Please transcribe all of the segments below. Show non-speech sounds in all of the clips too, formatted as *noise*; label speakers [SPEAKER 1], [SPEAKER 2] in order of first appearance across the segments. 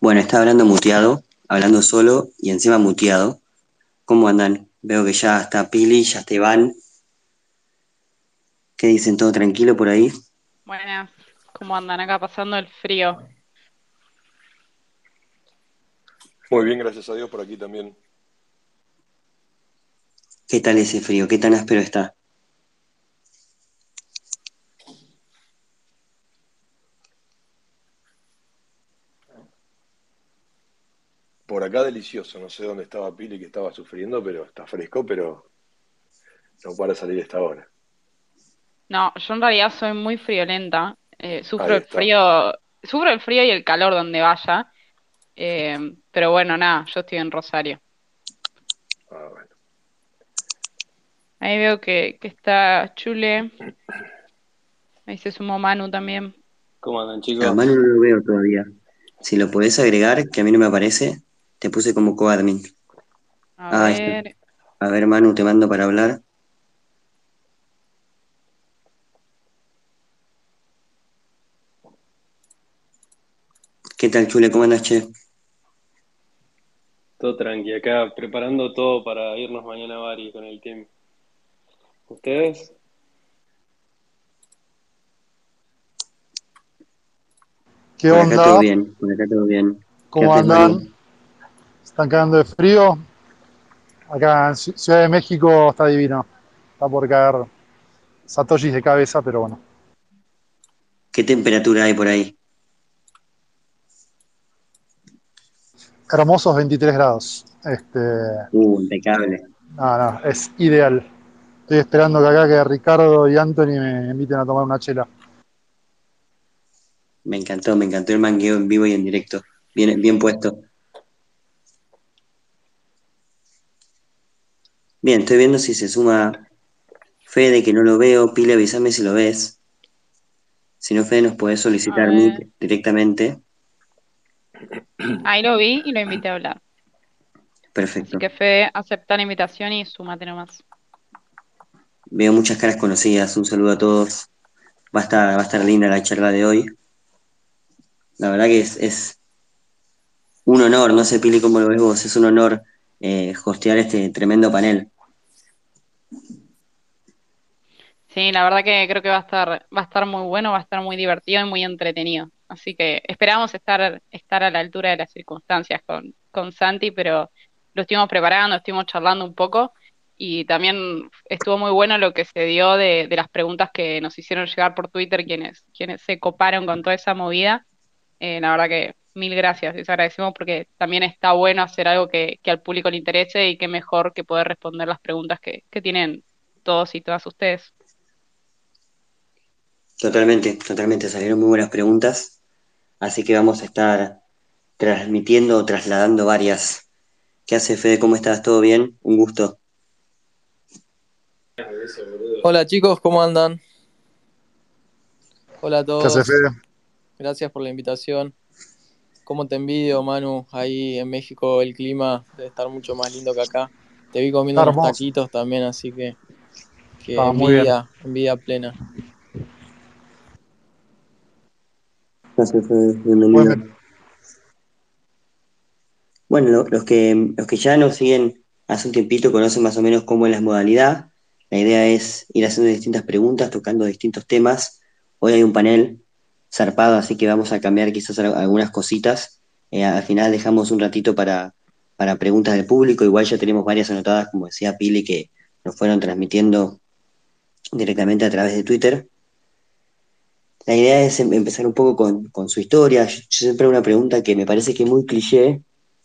[SPEAKER 1] Bueno, está hablando muteado, hablando solo y encima muteado. ¿Cómo andan? Veo que ya está Pili, ya está Iván. ¿Qué dicen? ¿Todo tranquilo por ahí?
[SPEAKER 2] Buenas, ¿cómo andan acá pasando el frío?
[SPEAKER 3] Muy bien, gracias a Dios por aquí también.
[SPEAKER 1] ¿Qué tal ese frío? ¿Qué tan áspero está?
[SPEAKER 3] Por acá delicioso, no sé dónde estaba Pili que estaba sufriendo, pero está fresco, pero no para salir esta hora.
[SPEAKER 2] No, yo en realidad soy muy friolenta. eh, sufro el frío, sufro el frío y el calor donde vaya. eh, pero bueno, nada, yo estoy en Rosario.
[SPEAKER 3] Ah, bueno.
[SPEAKER 2] Ahí veo que, que está Chule. Ahí se sumó Manu también.
[SPEAKER 4] ¿Cómo andan,
[SPEAKER 1] A
[SPEAKER 4] chicos?
[SPEAKER 1] Manu no lo veo todavía. Si lo podés agregar, que a mí no me aparece, te puse como coadmin.
[SPEAKER 2] A
[SPEAKER 1] Ah,
[SPEAKER 2] ver,
[SPEAKER 1] A ver, Manu, te mando para hablar. ¿Qué tal, Chule? ¿Cómo andas, che?
[SPEAKER 4] Todo tranqui, acá preparando todo para irnos mañana a Bari con el team. ¿Ustedes?
[SPEAKER 5] ¿Qué
[SPEAKER 1] Por acá todo
[SPEAKER 5] onda?
[SPEAKER 1] bien, por acá todo bien. ¿Qué
[SPEAKER 5] ¿Cómo
[SPEAKER 1] haces,
[SPEAKER 5] andan? ¿Están cagando de frío? Acá en Ci- Ciudad de México está divino. Está por caer satoshis de cabeza, pero bueno.
[SPEAKER 1] ¿Qué temperatura hay por ahí?
[SPEAKER 5] Hermosos 23 grados. Este,
[SPEAKER 1] Uh, impecable.
[SPEAKER 5] no, no, es ideal. Estoy esperando que acá que Ricardo y Anthony me inviten a tomar una chela.
[SPEAKER 1] Me encantó, me encantó el mangueo en vivo y en directo. Bien, bien puesto. Bien, estoy viendo si se suma Fede, que no lo veo. Pile, avísame si lo ves. Si no, Fede, nos podés solicitar directamente.
[SPEAKER 2] Ahí lo vi y lo invité a hablar. Así
[SPEAKER 1] Perfecto.
[SPEAKER 2] que Fede, acepta la invitación y súmate nomás.
[SPEAKER 1] Veo muchas caras conocidas. Un saludo a todos. Va a estar, va a estar linda la charla de hoy. La verdad que es, es un honor, no sé, Pili, cómo lo ves vos, es un honor eh, hostear este tremendo panel.
[SPEAKER 2] Sí, la verdad que creo que va a estar, va a estar muy bueno, va a estar muy divertido y muy entretenido. Así que esperamos estar, estar a la altura de las circunstancias con, con Santi, pero lo estuvimos preparando, estuvimos charlando un poco y también estuvo muy bueno lo que se dio de, las preguntas que nos hicieron llegar por Twitter quienes, quienes se coparon con toda esa movida. Eh, la verdad que mil gracias, les agradecemos porque también está bueno hacer algo que, que al público le interese y qué mejor que poder responder las preguntas que, que tienen todos y todas ustedes.
[SPEAKER 1] Totalmente, totalmente, salieron muy buenas preguntas, así que vamos a estar transmitiendo, trasladando varias. ¿Qué hace, Fede? ¿Cómo estás? ¿Todo bien? Un gusto.
[SPEAKER 6] Hola chicos, ¿cómo andan? Hola a
[SPEAKER 5] ¿Qué hace
[SPEAKER 6] todos,
[SPEAKER 5] Fede?
[SPEAKER 6] gracias por la invitación. ¿Cómo te envidio, Manu? Ahí en México el clima debe estar mucho más lindo que acá. Te vi comiendo unos taquitos también, así que, que
[SPEAKER 5] bien.
[SPEAKER 6] envidia, envidia plena.
[SPEAKER 1] Gracias, Fede. Bienvenido. Bueno, lo- los que, los que ya nos siguen hace un tiempito conocen más o menos cómo es la modalidad. La idea es ir haciendo distintas preguntas, tocando distintos temas. Hoy hay un panel zarpado, así que vamos a cambiar quizás al- algunas cositas. Eh, al final dejamos un ratito para, para preguntas del público. Igual ya tenemos varias anotadas, como decía Pili, que nos fueron transmitiendo directamente a través de Twitter. La idea es em- empezar un poco con, con su historia. Yo, siempre una pregunta que me parece que es muy cliché,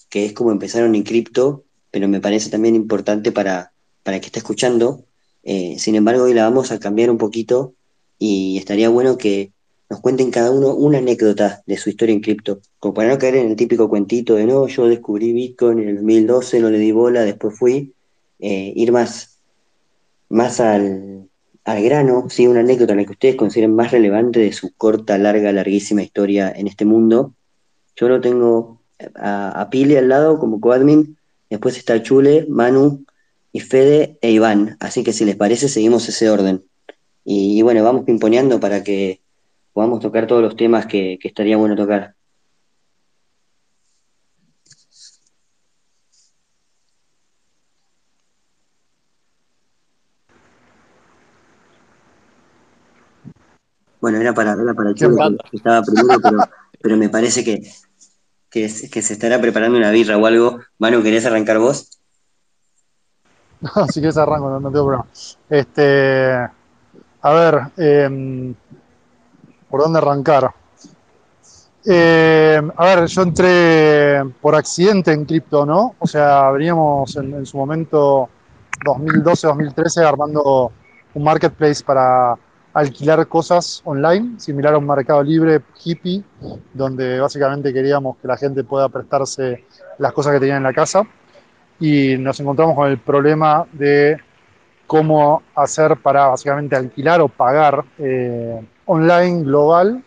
[SPEAKER 1] que es cómo empezaron en cripto, pero me parece también importante para, para que está escuchando. Eh, sin embargo, hoy la vamos a cambiar un poquito y estaría bueno que nos cuenten cada uno una anécdota de su historia en cripto, como para no caer en el típico cuentito de no, yo descubrí Bitcoin en el 2012, no le di bola, después fui, eh, ir más, más al, al grano, ¿sí? una anécdota en la que ustedes consideren más relevante de su corta, larga, larguísima historia en este mundo. Yo lo tengo a, a Pili al lado como coadmin, después está Chule, Manu y Fede e Iván. Así que si les parece, seguimos ese orden. Y, y bueno, vamos pimponeando para que podamos tocar todos los temas que, estaría bueno tocar. Bueno, era para, era para Cholo, que estaba primero, pero, pero me parece que, que, se estará preparando una birra o algo. Manu, ¿querés arrancar vos?
[SPEAKER 5] No, *laughs* si quieres arranco, no, no tengo problema. Este, a ver, eh, ¿por dónde arrancar? Eh, a ver, yo entré por accidente en cripto, ¿no? O sea, veníamos en, su momento 2012-2013 armando un marketplace para alquilar cosas online, similar a un mercado libre hippie, donde básicamente queríamos que la gente pueda prestarse las cosas que tenían en la casa. Y nos encontramos con el problema de cómo hacer para básicamente alquilar o pagar eh, online global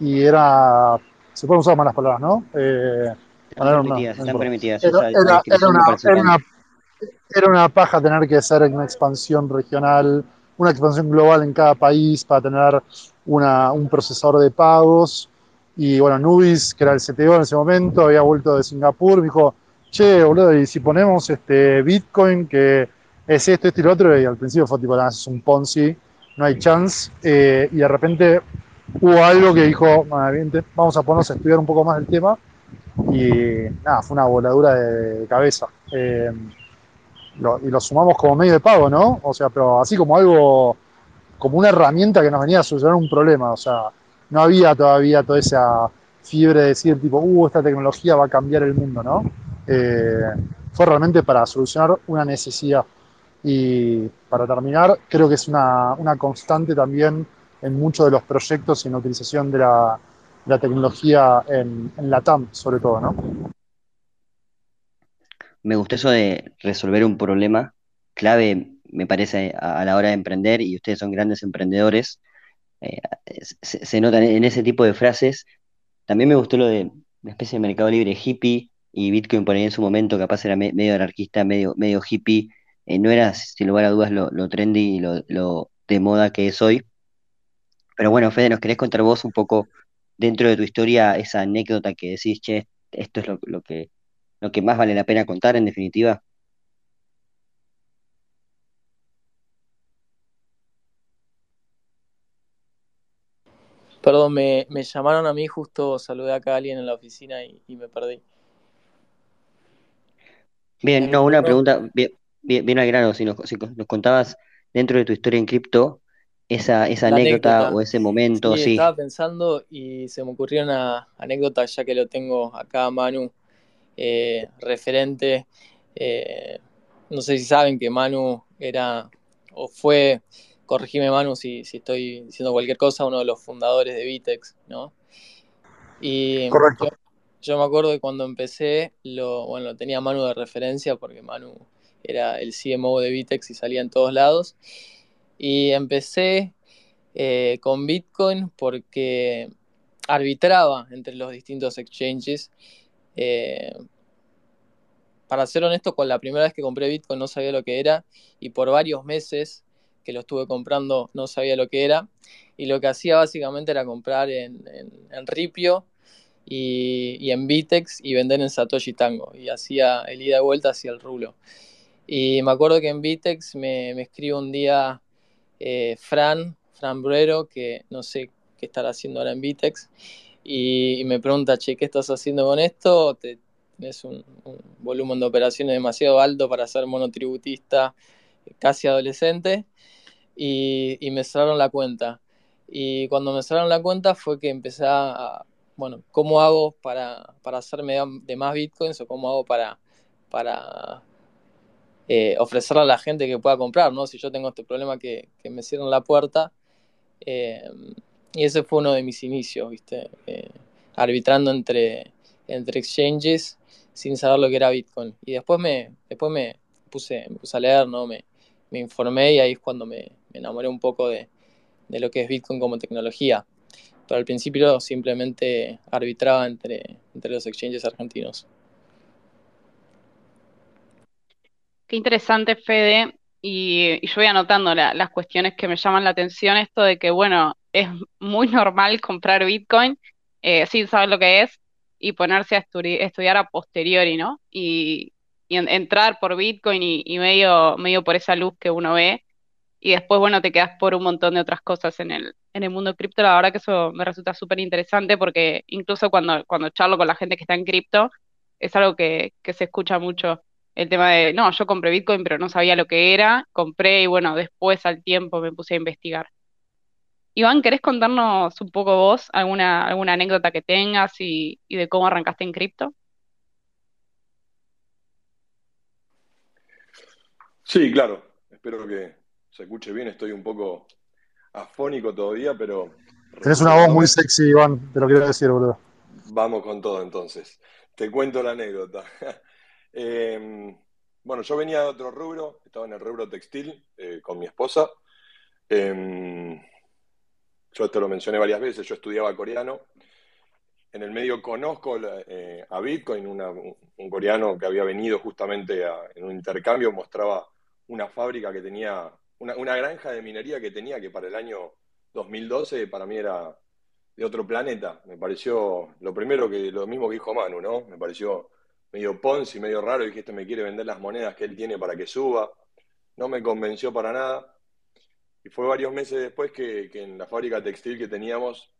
[SPEAKER 5] y era, se pueden usar malas palabras, ¿no?
[SPEAKER 1] Eh, están permitidas, están permitidas.
[SPEAKER 5] Era, era, una, era, una, paja tener que hacer una expansión regional, una expansión global en cada país para tener una, un procesador de pagos. Y bueno, Nubis, que era el CTO en ese momento, había vuelto de Singapur, me dijo, che, boludo, y si ponemos este Bitcoin, que es esto, esto y lo otro, y al principio fue tipo, es un Ponzi, no hay chance, eh, y de repente hubo algo que dijo, vamos a ponernos a estudiar un poco más el tema y nada, fue una voladura de, cabeza. Eh, y lo sumamos como medio de pago, ¿no? O sea, pero así como algo, como una herramienta que nos venía a solucionar un problema, o sea, no había todavía toda esa fiebre de decir tipo, uh, esta tecnología va a cambiar el mundo, ¿no? Eh, fue realmente para solucionar una necesidad. Y para terminar, creo que es una, una constante también en muchos de los proyectos y en la utilización de la, tecnología en, la TAM, sobre todo, ¿no?
[SPEAKER 1] Me gustó eso de resolver un problema clave, me parece, a, la hora de emprender, y ustedes son grandes emprendedores, eh, se, notan en ese tipo de frases. También me gustó lo de una especie de mercado libre hippie, y Bitcoin por ahí en su momento capaz era medio anarquista, medio, medio hippie, eh, no era, sin lugar a dudas, lo, trendy y lo, lo de moda que es hoy, pero bueno, Fede, ¿nos querés contar vos un poco dentro de tu historia esa anécdota que decís, che, esto es lo, que, lo que más vale la pena contar en definitiva?
[SPEAKER 6] Perdón, me, llamaron a mí, justo saludé acá a alguien en la oficina y, me perdí.
[SPEAKER 1] Bien, no, una pregunta bien, bien, al grano, si nos, si nos contabas dentro de tu historia en cripto, esa, esa anécdota, o ese momento, sí,
[SPEAKER 6] Estaba pensando y se me ocurrió una anécdota, ya que lo tengo acá, Manu, eh, referente. Eh, no sé si saben que Manu era, o fue, corregime Manu si, si estoy diciendo cualquier cosa, uno de los fundadores de Vitex, ¿no? Y
[SPEAKER 5] Correcto.
[SPEAKER 6] Yo, me acuerdo que cuando empecé, lo, bueno, tenía Manu de referencia porque Manu era el CMO de Vitex y salía en todos lados. Y empecé eh, con Bitcoin porque arbitraba entre los distintos exchanges. Eh, para ser honesto, con la primera vez que compré Bitcoin no sabía lo que era y por varios meses que lo estuve comprando no sabía lo que era. Y lo que hacía básicamente era comprar en, Ripio y, en Bitex y vender en Satoshi Tango. Y hacía el ida y vuelta hacia el rulo. Y me acuerdo que en Bitex me, me escribe un día eh, Fran, Fran Bruero, que no sé qué estará haciendo ahora en Vitex, y, me pregunta, che, ¿qué estás haciendo con esto? ¿Te, ¿Tienes un, volumen de operaciones demasiado alto para ser monotributista casi adolescente? Y, me cerraron la cuenta. Y cuando me cerraron la cuenta fue que empecé a, bueno, ¿cómo hago para, para hacerme de más bitcoins o cómo hago para, para eh, ofrecerle a la gente que pueda comprar, ¿no? Si yo tengo este problema que, me cierran la puerta. Eh, y ese fue uno de mis inicios, ¿viste? Eh, arbitrando entre, entre exchanges sin saber lo que era Bitcoin. Y después me, después me, puse, puse a leer, ¿no? Me, informé y ahí es cuando me, enamoré un poco de, de, lo que es Bitcoin como tecnología. Pero al principio simplemente arbitraba entre, entre los exchanges argentinos.
[SPEAKER 2] Qué interesante, Fede. Y, yo voy anotando las cuestiones que me llaman la atención. Esto de que, bueno, es muy *laughs* normal comprar Bitcoin eh, sin saber lo que es y ponerse a estudiar a posteriori, ¿no? Y, entrar por Bitcoin y, medio, por esa luz que uno ve. y después, bueno, te quedas por un montón de otras cosas en el, en el mundo cripto. La verdad que eso me resulta súper interesante porque incluso cuando, cuando charlo con la gente que está en cripto, es algo que se escucha mucho. El tema de, no, yo compré Bitcoin, pero no sabía lo que era, compré y bueno, después al tiempo me puse a investigar. Iván, ¿querés contarnos un poco vos alguna, alguna anécdota que tengas y, y de cómo arrancaste en cripto?
[SPEAKER 3] Sí, claro. Espero que se escuche bien. Estoy un poco afónico todavía, pero.
[SPEAKER 5] Tenés una voz muy sexy, Iván, te lo quiero decir, boludo.
[SPEAKER 3] Vamos con todo entonces. Te cuento la anécdota. *laughs* Em, bueno, yo venía de otro rubro, estaba en el rubro textil eh, con mi esposa. Em, yo esto lo mencioné varias veces, yo estudiaba coreano. En el medio conozco eh, a Bitcoin, un coreano que había venido justamente en un intercambio, mostraba una fábrica que tenía, una, granja de minería que tenía, que para el año 2012 para mí era de otro planeta. Me pareció lo primero que, lo mismo que dijo Manu, ¿no? Me pareció medio Ponzi, medio raro, que este me quiere vender las monedas que él tiene para que suba. No me convenció para nada. Y fue varios meses después que, en la fábrica textil que teníamos,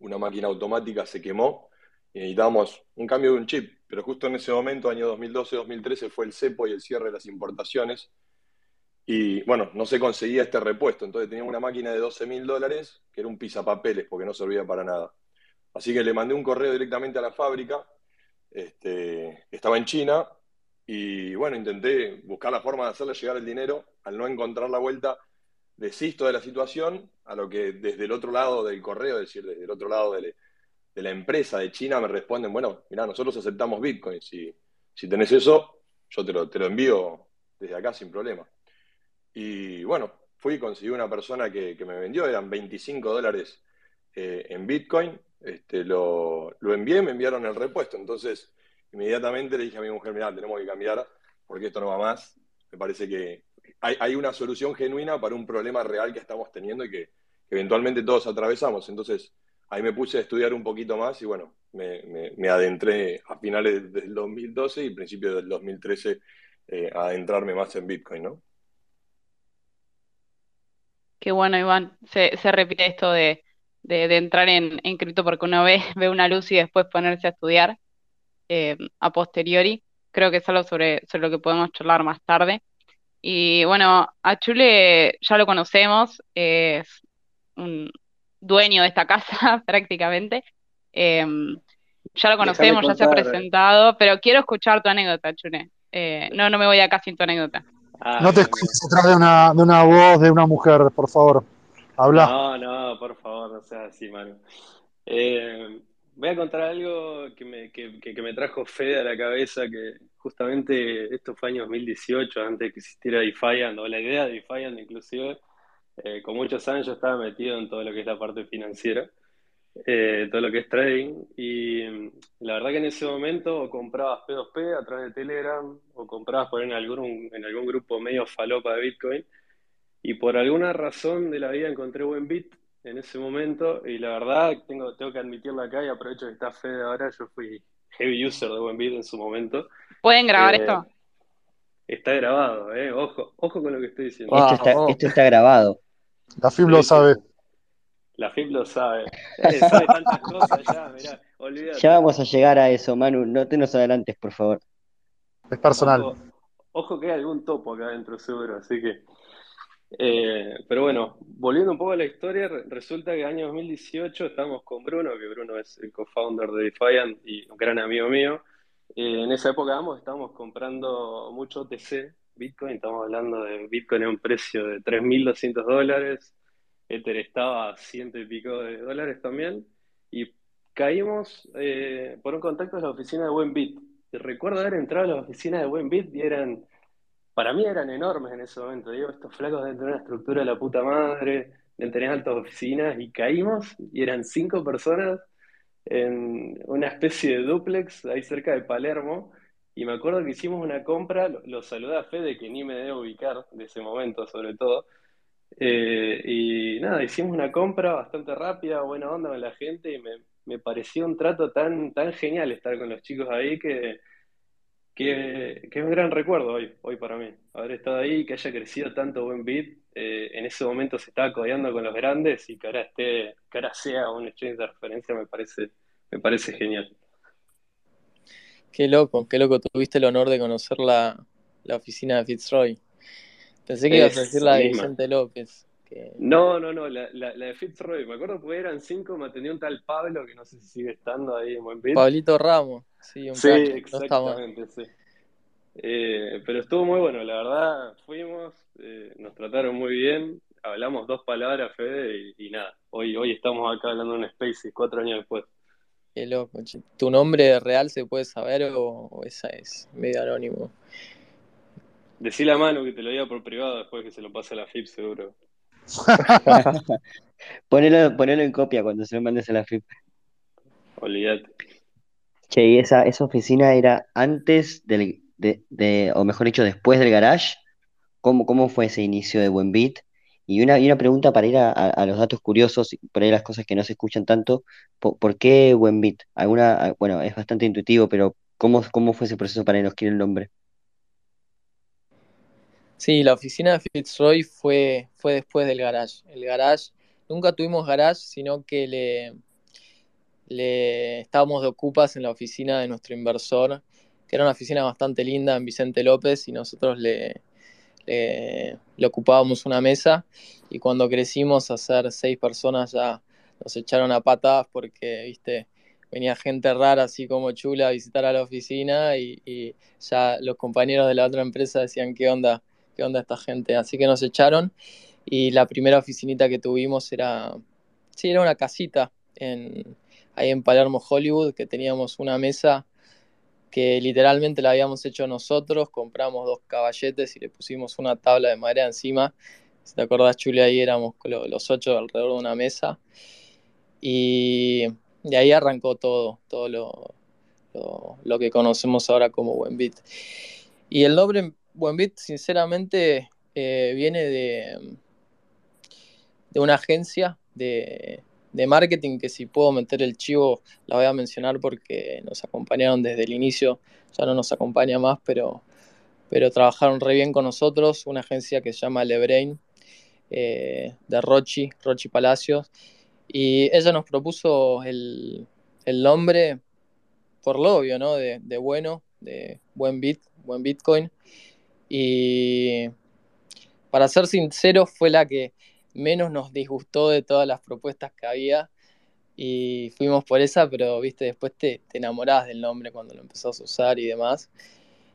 [SPEAKER 3] una máquina automática se quemó y necesitábamos un cambio de un chip pero justo en ese momento, año 2012-2013, fue el cepo y el cierre de las importaciones. Y bueno, no se conseguía este repuesto. Entonces tenía una máquina de 12 mil dólares, que era un pisapapeles, porque no servía para nada. Así que le mandé un correo directamente a la fábrica, este, estaba en China, y bueno, intenté buscar la forma de hacerle llegar el dinero. Al no encontrar la vuelta, desisto de la situación, a lo que desde el otro lado del correo, es decir, desde el otro lado de la empresa de China me responden, bueno, mira, nosotros aceptamos Bitcoin, si, si tenés eso, yo te lo, te lo envío desde acá sin problema. Y bueno, fui y conseguí una persona que, me vendió, eran 25 dólares eh, en Bitcoin, este, lo, lo, envié, me enviaron el repuesto, entonces inmediatamente le dije a mi mujer, mira, tenemos que cambiar porque esto no va más, me parece que hay, hay una solución genuina para un problema real que estamos teniendo y que eventualmente todos atravesamos, entonces ahí me puse a estudiar un poquito más y bueno, me, adentré a finales del 2012 y principios del 2013 eh, a adentrarme más en Bitcoin, ¿no?
[SPEAKER 2] Qué bueno, Iván. Se, repite esto de, entrar en, cripto porque uno ve, *laughs* ve una luz y después ponerse a estudiar eh, a posteriori. Creo que es algo sobre, sobre lo que podemos charlar más tarde. Y bueno, a Chule ya lo conocemos, es un, dueño de esta casa *laughs* prácticamente. Em, ya lo conocemos, ya se ha presentado, pero quiero escuchar tu anécdota, Chune. Eh, no, no me voy acá sin tu anécdota.
[SPEAKER 5] Ah, no te escuches detrás de una, de una voz de una mujer, por favor. Habla.
[SPEAKER 4] No, no, por favor, no seas así, mano. Eh, voy a contar algo que me, que, que, me trajo Fede a la cabeza, que justamente esto fue año 2018, antes de que existiera Defiant, o la idea de Defiant inclusive, eh, con muchos años yo estaba metido en todo lo que es la parte financiera, eh, todo lo que es trading, y la verdad que en ese momento o comprabas P2P a través de Telegram, o comprabas por en algún, en algún grupo medio falopa de Bitcoin, y por alguna razón de la vida encontré buen bit en ese momento, y la verdad tengo, tengo que admitirlo acá, y aprovecho que está Fede ahora, yo fui heavy user de buen bit en su momento.
[SPEAKER 2] ¿Pueden grabar eh, esto?
[SPEAKER 4] Está grabado, eh. Ojo, ojo con lo que estoy diciendo.
[SPEAKER 1] Esto está, esto está grabado.
[SPEAKER 5] La FIB lo sabe.
[SPEAKER 4] La FIB lo sabe. *laughs* Eh, sabe tantas cosas ya, mirá, olvídate.
[SPEAKER 1] Ya vamos a llegar a eso, Manu. No te nos adelantes, por favor.
[SPEAKER 5] Es personal.
[SPEAKER 4] Ojo, que hay algún topo acá adentro, seguro, así que. Eh, pero bueno, volviendo un poco a la historia, resulta que en el año 2018 estamos con Bruno, que Bruno es el co-founder de Defiant y un gran amigo mío. Eh, en esa época ambos estábamos comprando mucho OTC, Bitcoin, estamos hablando de Bitcoin a un precio de 3.200 dólares, Ether estaba a ciento y pico de dólares también, y caímos eh, por un contacto de la oficina de Buenbit. Y recuerdo haber entrado a la oficina de Buenbit y eran, para mí eran enormes en ese momento. Digo, estos flacos deben tener una estructura de la puta madre, deben tener altas oficinas, y caímos y eran cinco personas en una especie de duplex ahí cerca de Palermo y me acuerdo que hicimos una compra, lo, saludé a Fede, que ni me debe ubicar de ese momento, sobre todo. Eh, y nada, hicimos una compra bastante rápida, buena onda con la gente, y me, pareció un trato tan, tan genial estar con los chicos ahí que, es un gran recuerdo hoy, hoy para mí, haber estado ahí, que haya crecido tanto buen beat, eh, en ese momento se estaba codeando con los grandes y que ahora esté, que ahora sea un exchange de referencia me parece, me parece genial.
[SPEAKER 6] Qué loco, qué loco, tuviste el honor de conocer la, la oficina de Fitzroy. Pensé que ibas a decir la de Vicente López.
[SPEAKER 4] No, no, no, la, la, de Fitzroy. Me acuerdo que eran cinco, me atendió un tal Pablo, que no sé si sigue estando ahí en Buen
[SPEAKER 6] Pablito Ramos, sí, un
[SPEAKER 4] Sí, exactamente, sí. Eh, pero estuvo muy bueno, la verdad, fuimos, eh, nos trataron muy bien, hablamos dos palabras, Fede, y, nada, hoy, hoy estamos acá hablando en un Spaces cuatro años después.
[SPEAKER 6] Qué loco, ¿tu nombre real se puede saber o, o esa es medio anónimo?
[SPEAKER 4] Decí la mano que te lo diga por privado después que se lo pase a la FIP, seguro. *laughs*
[SPEAKER 1] ponelo, en copia cuando se lo mandes a la FIP.
[SPEAKER 4] Olvídate.
[SPEAKER 1] Che, y esa, esa oficina era antes del, de, o mejor dicho, después del garage. ¿Cómo, cómo fue ese inicio de Buen Beat? Y una, y una pregunta para ir a, los datos curiosos, por ahí las cosas que no se escuchan tanto. ¿Por, qué Buen Beat? Alguna, bueno, es bastante intuitivo, pero ¿cómo, cómo fue ese proceso para quiera el nombre?
[SPEAKER 6] Sí, la oficina de Fitzroy fue, fue después del garage. El garage, nunca tuvimos garage, sino que le, le estábamos de ocupas en la oficina de nuestro inversor, que era una oficina bastante linda en Vicente López, y nosotros le, le, ocupábamos una mesa. Y cuando crecimos a ser seis personas ya nos echaron a patadas porque, viste, venía gente rara así como chula a visitar a la oficina y, y ya los compañeros de la otra empresa decían, ¿qué onda? qué onda esta gente. Así que nos echaron y la primera oficinita que tuvimos era, sí, era una casita en, ahí en Palermo, Hollywood, que teníamos una mesa que literalmente la habíamos hecho nosotros, compramos dos caballetes y le pusimos una tabla de madera encima. Si te acordás, Chuli, ahí éramos los ocho alrededor de una mesa. Y de ahí arrancó todo, todo lo, lo, que conocemos ahora como Buen Beat. Y el nombre Buen Beat, sinceramente, eh, viene de, de una agencia de, marketing que si puedo meter el chivo la voy a mencionar porque nos acompañaron desde el inicio, ya no nos acompaña más, pero, pero trabajaron re bien con nosotros, una agencia que se llama Lebrain, eh, de Rochi, Rochi Palacios, y ella nos propuso el, nombre por lo obvio, ¿no? De, de bueno, de buen bit, buen Bitcoin. Y para ser sincero, fue la que menos nos disgustó de todas las propuestas que había. Y fuimos por esa, pero viste, después te, enamorás del nombre cuando lo empezás a usar y demás.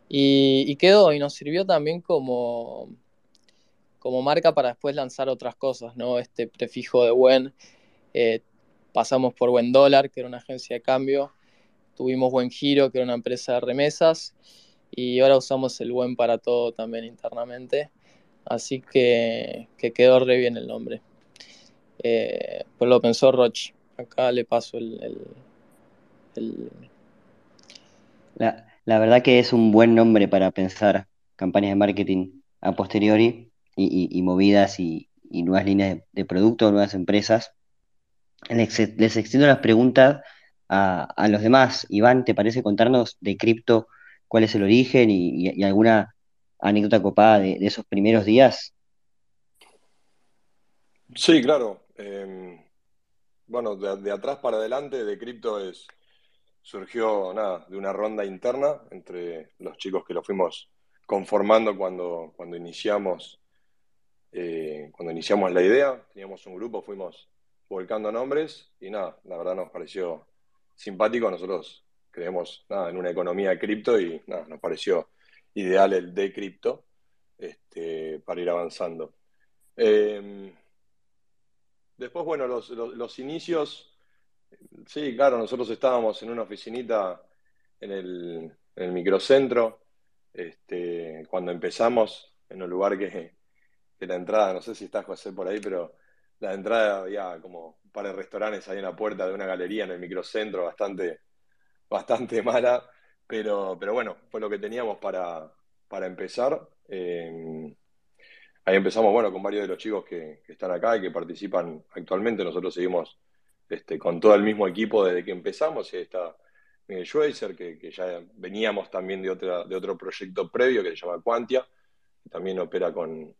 [SPEAKER 6] Y, quedó, y nos sirvió también como, como marca para después lanzar otras cosas, ¿no? Este prefijo de buen, eh, pasamos por Buen Dólar, que era una agencia de cambio, tuvimos Buen Giro, que era una empresa de remesas, y ahora usamos el buen para todo también internamente. Así que, quedó re bien el nombre. Eh, pues lo pensó Roche. Acá le paso el...
[SPEAKER 1] La, verdad que es un buen nombre para pensar campañas de marketing a posteriori y, movidas y, nuevas líneas de, producto, nuevas empresas. Les, extiendo las preguntas a, a, los demás. Iván, ¿te parece contarnos de cripto? cuál es el origen y, alguna anécdota copada de, esos primeros días.
[SPEAKER 3] Sí, claro. Em, bueno, de, atrás para adelante, de cripto es surgió nada, de una ronda interna entre los chicos que lo fuimos conformando cuando, cuando iniciamos eh, cuando iniciamos la idea, teníamos un grupo, fuimos volcando nombres y nada, la verdad nos pareció simpático. Nosotros creemos nada, en una economía de cripto y nada, nos pareció ideal el de cripto este, para ir avanzando. Em, después, bueno, los, inicios, sí, claro, nosotros estábamos en una oficinita en el, microcentro, este, cuando empezamos, en un lugar que, que, la entrada, no sé si está José por ahí, pero la entrada había como un par de restaurantes ahí en la puerta de una galería en el microcentro, bastante bastante *laughs* mala, pero, pero bueno, fue lo que teníamos para, empezar. Eh, ahí empezamos, bueno, con varios de los chicos que, están acá y que participan actualmente. Nosotros seguimos este, con todo el mismo equipo desde que empezamos está Miguel Schweizer, que, ya veníamos también de, otra, de otro proyecto previo que se llama Quantia, que también opera con,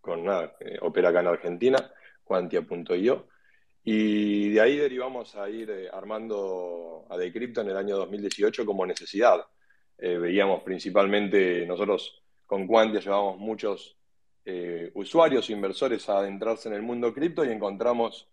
[SPEAKER 3] con nada, eh, opera acá en Argentina, quantia.io. Y de ahí derivamos a ir eh, armando a Decrypto en el año 2018 como necesidad. Eh, veíamos principalmente, nosotros con Quantia llevamos muchos usuarios, inversores a adentrarse en el mundo cripto y encontramos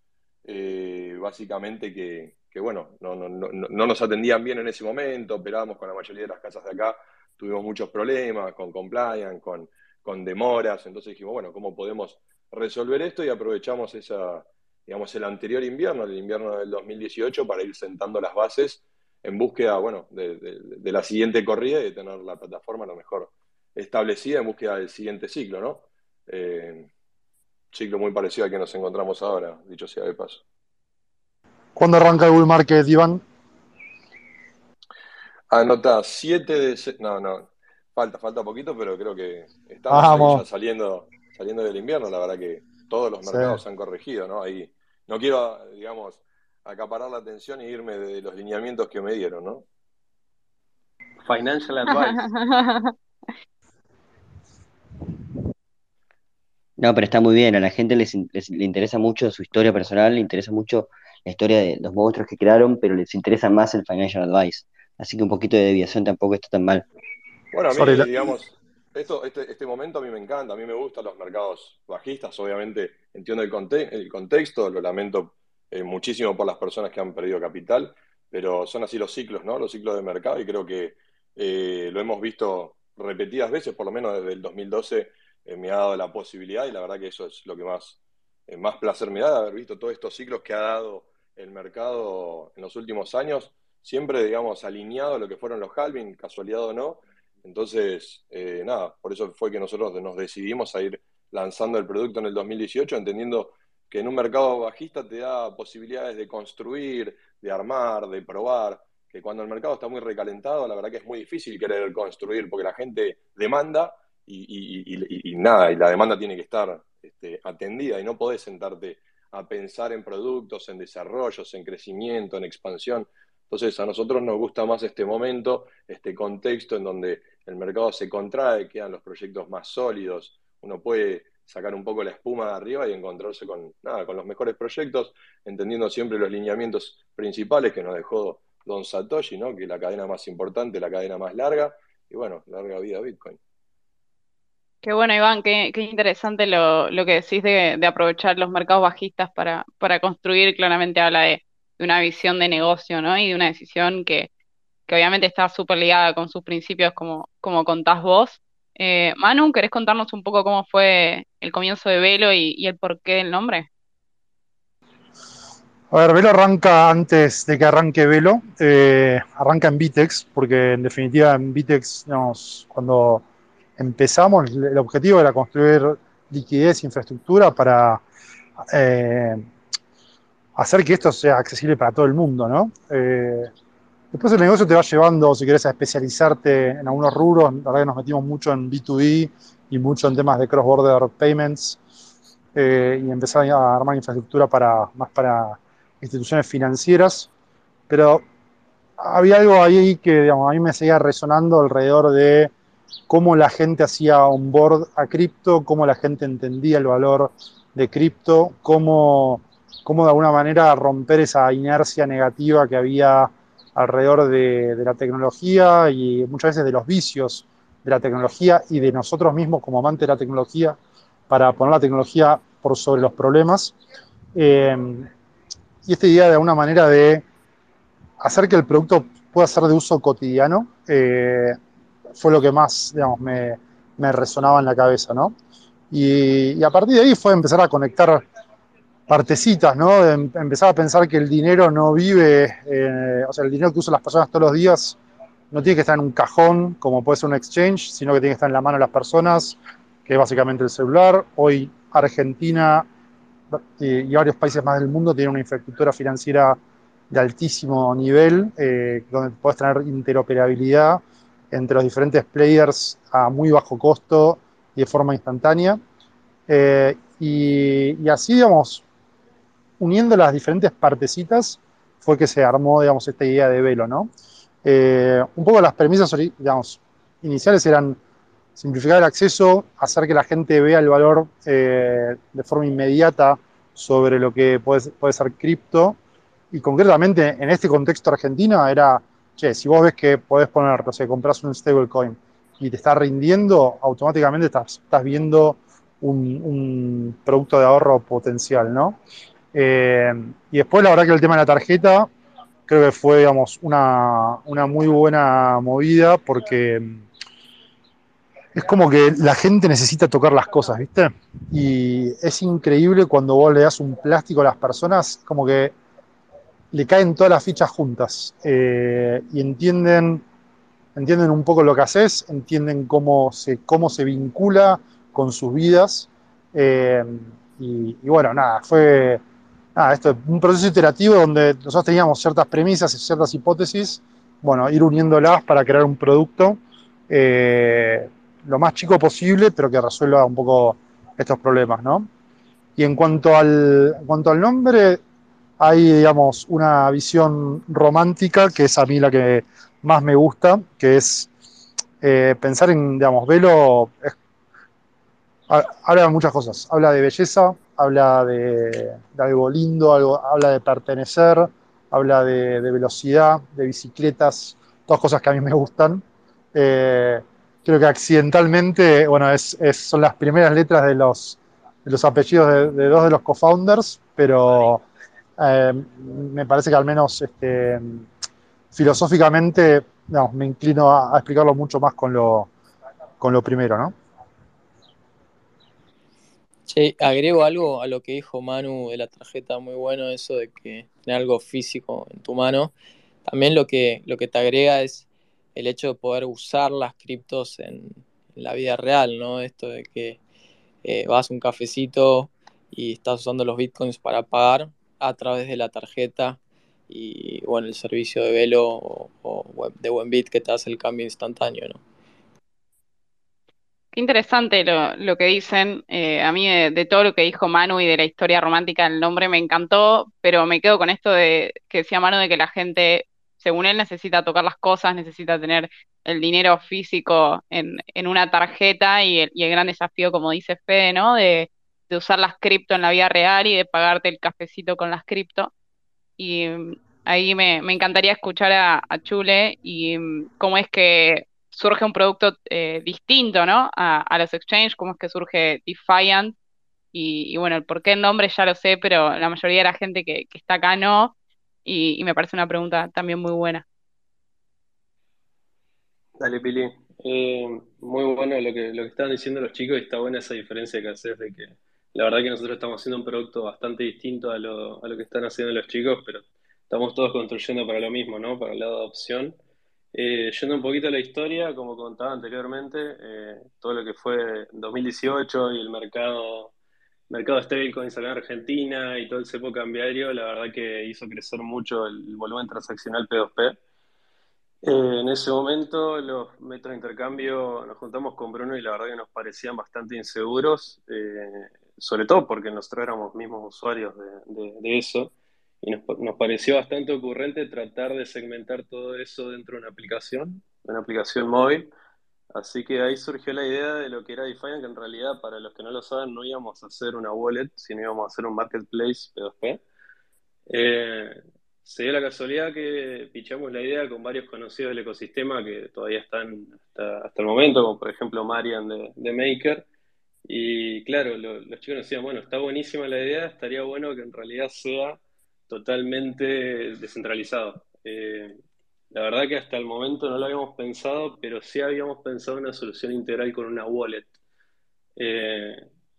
[SPEAKER 3] básicamente que, que bueno, no, no, no, no, nos atendían bien en ese momento, operábamos con la mayoría de las casas de acá, tuvimos muchos problemas con compliance, con, con demoras, entonces dijimos, bueno, ¿cómo podemos resolver esto? Y aprovechamos esa, digamos, el anterior invierno, el invierno del 2018, para ir sentando las bases en búsqueda, bueno, de, la siguiente corrida y de tener la plataforma lo mejor establecida en búsqueda del siguiente ciclo, ¿no? Eh, ciclo muy parecido al que nos encontramos ahora, dicho sea de paso.
[SPEAKER 5] ¿Cuándo arranca el bull market, Iván?
[SPEAKER 3] Anota 7 de... No, no, falta, falta poquito, pero creo que estamos ya saliendo, saliendo del invierno. La verdad que todos los mercados han corregido, ¿no? Ahí no quiero, digamos, acaparar la atención e irme de los lineamientos que me dieron, ¿no?
[SPEAKER 4] Financial advice. *laughs*
[SPEAKER 1] No, pero está muy bien, a la gente les, le interesa mucho su historia personal, le interesa mucho la historia de los monstruos que crearon, pero les interesa más el financial advice. Así que un poquito de deviación tampoco está tan mal.
[SPEAKER 3] Bueno, a mí, digamos, esto, este, este, momento a mí me encanta, a mí me gustan los mercados bajistas, obviamente entiendo el, el contexto, lo lamento eh, muchísimo por las personas que han perdido capital, pero son así los ciclos, ¿no? Los ciclos de mercado y creo que eh, lo hemos visto repetidas veces, por lo menos desde el 2012 eh, me ha dado la posibilidad y la verdad que eso es lo que más, más placer me da de haber visto todos estos ciclos que ha dado el mercado en los últimos años, siempre, digamos, alineado a lo que fueron los halving, casualidad o no. Entonces, eh, nada, por eso fue que nosotros nos decidimos a ir lanzando el producto en el 2018, entendiendo que en un mercado bajista te da posibilidades de construir, de armar, de probar, que cuando el mercado está muy recalentado, la verdad que es muy difícil querer construir, porque la gente demanda y, nada, y la demanda tiene que estar este, atendida y no podés sentarte a pensar en productos, en desarrollos, en crecimiento, en expansión. Entonces a nosotros nos gusta más este momento, este contexto en donde el mercado se contrae, quedan los proyectos más sólidos, uno puede sacar un poco la espuma de arriba y encontrarse con, nada, con los mejores proyectos, entendiendo siempre los lineamientos principales que nos dejó Don Satoshi, ¿no? que la cadena más importante, la cadena más larga, y bueno, larga vida Bitcoin.
[SPEAKER 2] Qué bueno, Iván, qué, interesante lo, lo, que decís de, de, aprovechar los mercados bajistas para, para construir. Claramente habla de, una visión de negocio, ¿no? Y de una decisión que, que obviamente está súper ligada con sus principios, como, como contás vos. Eh, Manu, ¿querés contarnos un poco cómo fue el comienzo de Velo y, y el porqué del nombre?
[SPEAKER 5] A ver, Velo arranca antes de que arranque Velo, eh, arranca en Vitex, porque en definitiva en Vitex, digamos, cuando empezamos, el objetivo era construir liquidez, infraestructura para eh, hacer que esto sea accesible para todo el mundo, ¿no? Después el negocio te va llevando, si querés, a especializarte en algunos rubros. La verdad que nos metimos mucho en B2B y mucho en temas de cross-border payments eh, y empezar a armar infraestructura para, más para instituciones financieras. Pero había algo ahí que digamos, a mí me seguía resonando alrededor de cómo la gente hacía onboard a cripto, cómo la gente entendía el valor de cripto, cómo, cómo, de alguna manera romper esa inercia negativa que había alrededor de, la tecnología y muchas veces de los vicios de la tecnología y de nosotros mismos como amantes de la tecnología para poner la tecnología por sobre los problemas. Eh, y esta idea de alguna manera de hacer que el producto pueda ser de uso cotidiano, eh, fue lo que más, me resonaba en la cabeza, ¿no? Y, a partir de ahí fue empezar a conectar partecitas, ¿no? Em, empezar a pensar que el dinero no vive, eh, o sea, el dinero que usan las personas todos los días no tiene que estar en un cajón, como puede ser un exchange, sino que tiene que estar en la mano de las personas, que es básicamente el celular. Hoy Argentina y, varios países más del mundo tienen una infraestructura financiera de altísimo nivel, eh, donde puedes tener interoperabilidad entre los diferentes players a muy bajo costo y de forma instantánea. Eh, y, así, digamos, uniendo las diferentes partecitas, fue que se armó, digamos, esta idea de Velo, ¿no? Eh, un poco las premisas, digamos, iniciales eran simplificar el acceso, hacer que la gente vea el valor eh, de forma inmediata sobre lo que puede, ser cripto. Y concretamente en este contexto argentino era, che, si vos ves que podés poner, o sea, compras un stablecoin y te está rindiendo, automáticamente estás, estás viendo un, producto de ahorro potencial, ¿no? Eh, y después la verdad que el tema de la tarjeta creo que fue, digamos, una, una muy buena movida porque es como que la gente necesita tocar las cosas, ¿viste? Y es increíble cuando vos le das un plástico a las personas, como que le caen todas las fichas juntas eh, y entienden, entienden un poco lo que haces, entienden cómo se, cómo se vincula con sus vidas. Eh, y, bueno, nada, fue esto, un proceso iterativo donde nosotros teníamos ciertas premisas y ciertas hipótesis, bueno, ir uniéndolas para crear un producto. Eh, lo más chico posible, pero que resuelva un poco estos problemas, ¿no? Y en cuanto al, cuanto al nombre, hay, digamos, una visión romántica, que es a mí la que más me gusta, que es eh, pensar en, digamos, Velo, habla de muchas cosas, habla de belleza, habla de, algo lindo, habla de pertenecer, habla de, velocidad, de bicicletas, todas cosas que a mí me gustan. Eh, creo que accidentalmente, bueno, son las primeras letras de los, los apellidos de, dos de los co-founders, pero eh, me parece que al menos este, filosóficamente me inclino a, explicarlo mucho más con lo, con lo primero, ¿no?
[SPEAKER 6] Sí, agrego algo a lo que dijo Manu de la tarjeta, muy bueno eso de que tener algo físico en tu mano. También lo que, lo que te agrega es el hecho de poder usar las criptos en, la vida real, ¿no? Esto de que eh, vas a un cafecito y estás usando los bitcoins para pagar a través de la tarjeta y bueno, el servicio de Velo o, o de Buenbit que te hace el cambio instantáneo, ¿no?
[SPEAKER 2] Qué interesante lo, que dicen. Eh, a mí de, todo lo que dijo Manu y de la historia romántica del nombre me encantó, pero me quedo con esto de que decía Manu de que la gente según él, necesita tocar las cosas, necesita tener el dinero físico en, una tarjeta y el, gran desafío, como dice Fede, ¿no? De, usar las cripto en la vida real y de pagarte el cafecito con las cripto. Y mm, ahí me, encantaría escuchar a, Chule y mm, cómo es que surge un producto eh, distinto, ¿no? A, los exchanges, cómo es que surge Defiant. Y, bueno, el por qué el nombre ya lo sé, pero la mayoría de la gente que, está acá no y, me parece una pregunta también muy buena.
[SPEAKER 4] Dale, Pili. Eh, muy bueno lo que, lo que estaban diciendo los chicos y está buena esa diferencia que haces de que la verdad que nosotros estamos haciendo un producto bastante distinto a lo, a lo que están haciendo los chicos, pero estamos todos construyendo para lo mismo, ¿no? Para el lado de opción. Eh, yendo un poquito a la historia, como contaba anteriormente, eh, todo lo que fue 2018 y el mercado mercado stablecoins acá en Argentina y todo el cepo cambiario, la verdad que hizo crecer mucho el volumen transaccional P2P. Eh, en ese momento los métodos de intercambio nos juntamos con Bruno y la verdad que nos parecían bastante inseguros, eh, sobre todo porque nosotros éramos mismos usuarios de, eso y nos, nos, pareció bastante ocurrente tratar de segmentar todo eso dentro de una aplicación, una aplicación móvil Así que ahí surgió la idea de lo que era Defiant, que en realidad, para los que no lo saben, no íbamos a hacer una wallet, sino íbamos a hacer un marketplace P2P. Eh, se dio la casualidad que pichamos la idea con varios conocidos del ecosistema que todavía están hasta, el momento, como por ejemplo Marian de, Maker. Y claro, los chicos nos decían, bueno, está buenísima la idea, estaría bueno que en realidad sea totalmente descentralizado. Eh, la verdad que hasta el momento no lo habíamos pensado, pero sí habíamos pensado en una solución integral con una wallet. Eh,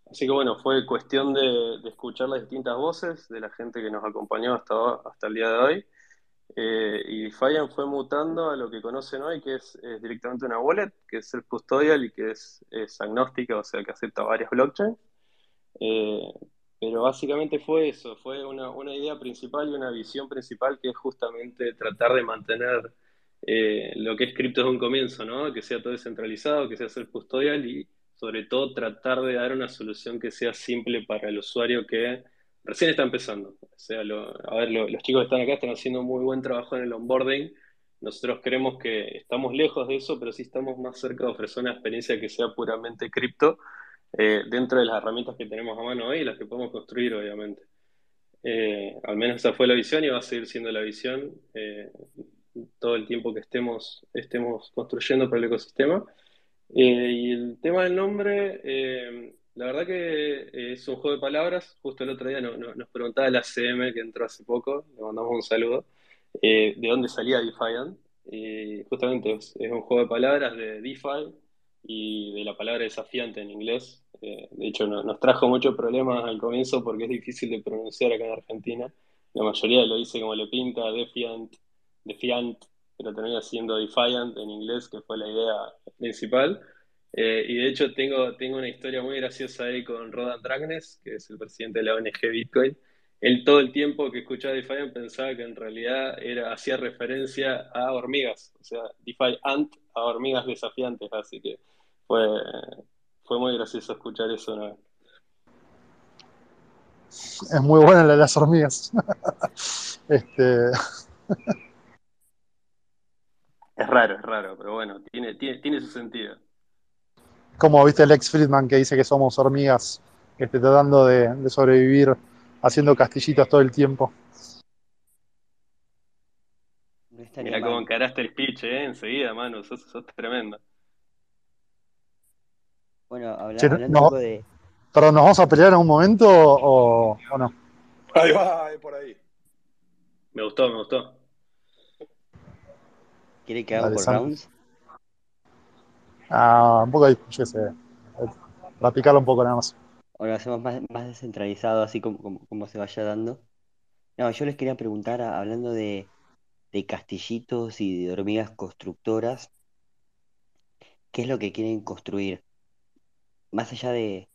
[SPEAKER 4] así que bueno, fue cuestión de, escuchar las distintas voces de la gente que nos acompañó hasta, hasta el día de hoy. Eh, y Defiant fue mutando a lo que conocen hoy, que es, directamente una wallet, que es el custodial y que es, agnóstica, o sea que acepta varias blockchains. Pero básicamente fue eso, fue una, idea principal y una visión principal que es justamente tratar de mantener eh, lo que es cripto desde un comienzo, ¿no? Que sea todo descentralizado, que sea ser custodial y sobre todo tratar de dar una solución que sea simple para el usuario que recién está empezando. O sea, a ver, los chicos que están acá están haciendo muy buen trabajo en el onboarding nosotros creemos que estamos lejos de eso, pero sí estamos más cerca de ofrecer una experiencia que sea puramente cripto eh, dentro de las herramientas que tenemos a mano hoy y las que podemos construir, obviamente. Eh, al menos esa fue la visión y va a seguir siendo la visión eh, todo el tiempo que estemos, estemos construyendo para el ecosistema. y el tema del nombre, la verdad que es un juego de palabras. Justo el otro día nos preguntaba la CM que entró hace poco, le mandamos un saludo, de dónde salía Defiant. Y justamente es, es un juego de palabras de DeFi y de la palabra desafiante en inglés, de hecho, nos trajo muchos problemas al comienzo porque es difícil de pronunciar acá en Argentina. La mayoría lo dice como le pinta, defiant, defiant, pero termina siendo defiant en inglés, que fue la idea principal. Eh, y de hecho tengo, tengo una historia muy graciosa ahí con Rodan Dragnes, que es el presidente de la ONG Bitcoin. Él todo el tiempo que escuchaba Defiant pensaba que en realidad era, hacía referencia a hormigas, o sea, Defiant a hormigas desafiantes, así que fue, fue muy gracioso escuchar eso ¿no?
[SPEAKER 5] Es muy buena la de las hormigas. *laughs* este...
[SPEAKER 4] Es raro, es raro, pero bueno, tiene, tiene, tiene su sentido.
[SPEAKER 5] Como viste el ex Friedman que dice que somos hormigas, que esté tratando de, de sobrevivir haciendo castillitos todo el tiempo.
[SPEAKER 4] Mira cómo encaraste el pitch, ¿eh? Enseguida, mano, sos, sos tremendo.
[SPEAKER 1] Bueno, hablando de.
[SPEAKER 5] ¿Pero nos vamos a pelear en un momento o, no?
[SPEAKER 3] Ahí va, ahí por ahí.
[SPEAKER 4] Me gustó, me gustó.
[SPEAKER 1] ¿Quiere que haga por rounds?
[SPEAKER 5] Ah, un poco ahí, yo sé. Para picarlo un poco nada más.
[SPEAKER 1] O lo hacemos más, más descentralizado, así como, como, se vaya dando. No, yo les quería preguntar, hablando de, de castillitos y de hormigas constructoras, ¿qué es lo que quieren construir? Más allá de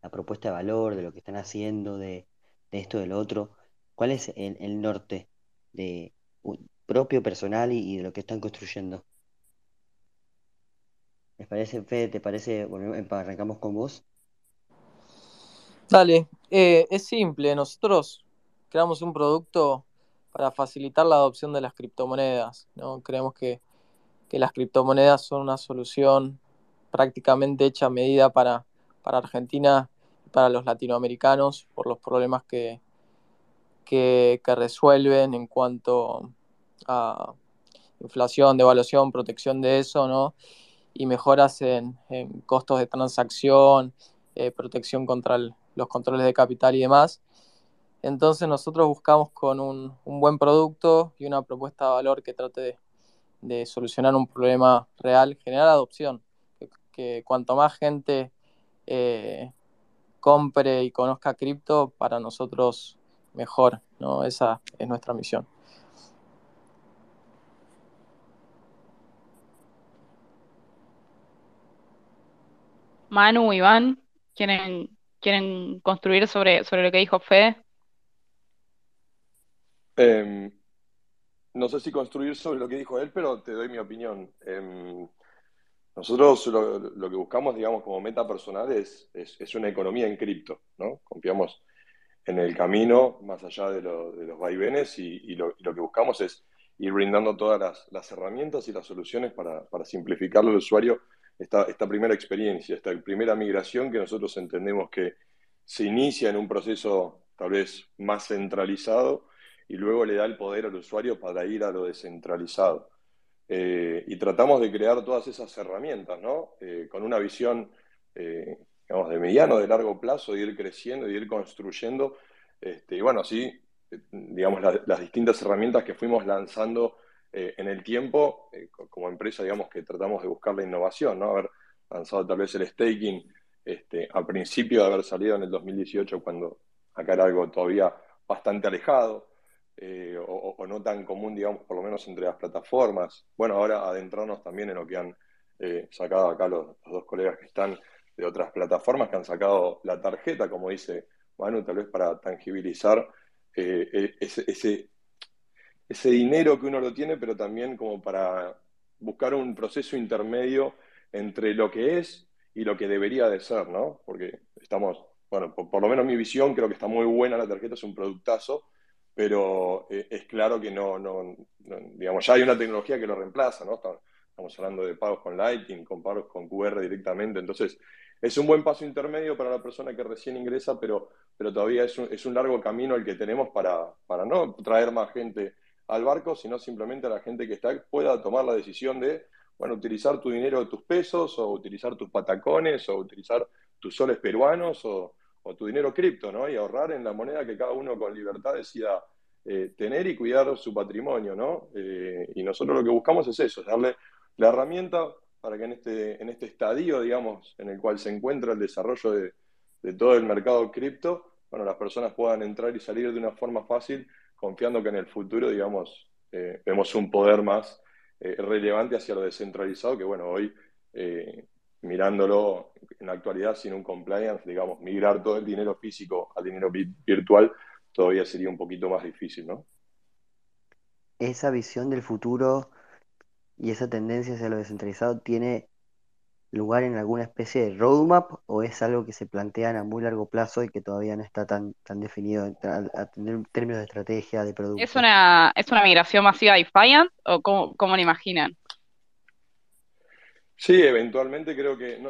[SPEAKER 1] la propuesta de valor, de lo que están haciendo, de, esto, de lo otro, ¿cuál es el, norte de propio personal y, de lo que están construyendo? ¿Les parece, Fede? ¿Te parece? Bueno, em, arrancamos con vos.
[SPEAKER 6] Dale, eh, es simple. Nosotros creamos un producto para facilitar la adopción de las criptomonedas. ¿no? Creemos que, que las criptomonedas son una solución prácticamente hecha medida para, para Argentina y para los latinoamericanos por los problemas que, que, resuelven en cuanto a inflación, devaluación, protección de eso, ¿no? Y mejoras en, costos de transacción, eh, protección contra los controles de capital y demás. Entonces nosotros buscamos con un, buen producto y una propuesta de valor que trate de solucionar un problema real, generar adopción que cuanto más gente eh, compre y conozca cripto, para nosotros mejor, ¿no? Esa es nuestra misión.
[SPEAKER 2] Manu, Iván, ¿quieren, quieren construir sobre, sobre lo que dijo Fede?
[SPEAKER 3] Em, no sé si construir sobre lo que dijo él, pero te doy mi opinión. Em, nosotros lo, que buscamos, digamos, como meta personal es, es, una economía en cripto, ¿no? Confiamos en el camino más allá de, los vaivenes y, lo, que buscamos es ir brindando todas las, herramientas y las soluciones para, simplificarle al usuario esta, esta primera experiencia, esta primera migración que nosotros entendemos que se inicia en un proceso tal vez más centralizado y luego le da el poder al usuario para ir a lo descentralizado. Eh, y tratamos de crear todas esas herramientas, ¿no? Eh, con una visión, eh, digamos, de mediano, de largo plazo, de ir creciendo, de ir construyendo, este, y bueno, así, digamos, las distintas herramientas que fuimos lanzando en el tiempo, como empresa, digamos, que tratamos de buscar la innovación, ¿no? Haber lanzado tal vez el staking este, al principio de haber salido en el 2018, cuando acá era algo todavía bastante alejado, eh, o, no tan común, digamos, por lo menos entre las plataformas. Bueno, ahora adentrarnos también en lo que han eh, sacado acá los, dos colegas que están de otras plataformas, que han sacado la tarjeta, como dice Manu, tal vez para tangibilizar eh, ese, ese, dinero que uno lo tiene, pero también como para buscar un proceso intermedio entre lo que es y lo que debería de ser, ¿no? Porque estamos, bueno, por, por lo menos mi visión, creo que está muy buena la tarjeta, es un productazo, pero eh, es claro que no, no, digamos, ya hay una tecnología que lo reemplaza, ¿no? Estamos hablando de pagos con Lightning, con pagos con QR directamente, entonces es un buen paso intermedio para la persona que recién ingresa, pero, pero todavía es un, es un largo camino el que tenemos para, para no traer más gente al barco, sino simplemente a la gente que está pueda tomar la decisión de, bueno, utilizar tu dinero tus pesos, o utilizar tus patacones, o utilizar tus soles peruanos, o, tu dinero cripto, ¿no? Y ahorrar en la moneda que cada uno con libertad decida eh, tener y cuidar su patrimonio, ¿no? Eh, y nosotros lo que buscamos es eso, darle la herramienta para que en este, en este estadio, digamos, en el cual se encuentra el desarrollo de, de todo el mercado cripto, bueno, las personas puedan entrar y salir de una forma fácil, confiando que en el futuro, digamos, eh, vemos un poder más eh, relevante hacia lo descentralizado, que bueno, hoy, mirándolo en la actualidad sin un compliance, digamos, migrar todo el dinero físico al dinero virtual, todavía sería un poquito más difícil, ¿no?
[SPEAKER 1] Esa visión del futuro y esa tendencia hacia lo descentralizado tiene lugar en alguna especie de roadmap o es algo que se plantean a muy largo plazo y que todavía no está tan, tan definido a, tener términos de estrategia, de producto?
[SPEAKER 2] ¿Es una, ¿Es una migración masiva de Defiant o cómo, cómo lo imaginan?
[SPEAKER 3] Sí, eventualmente creo que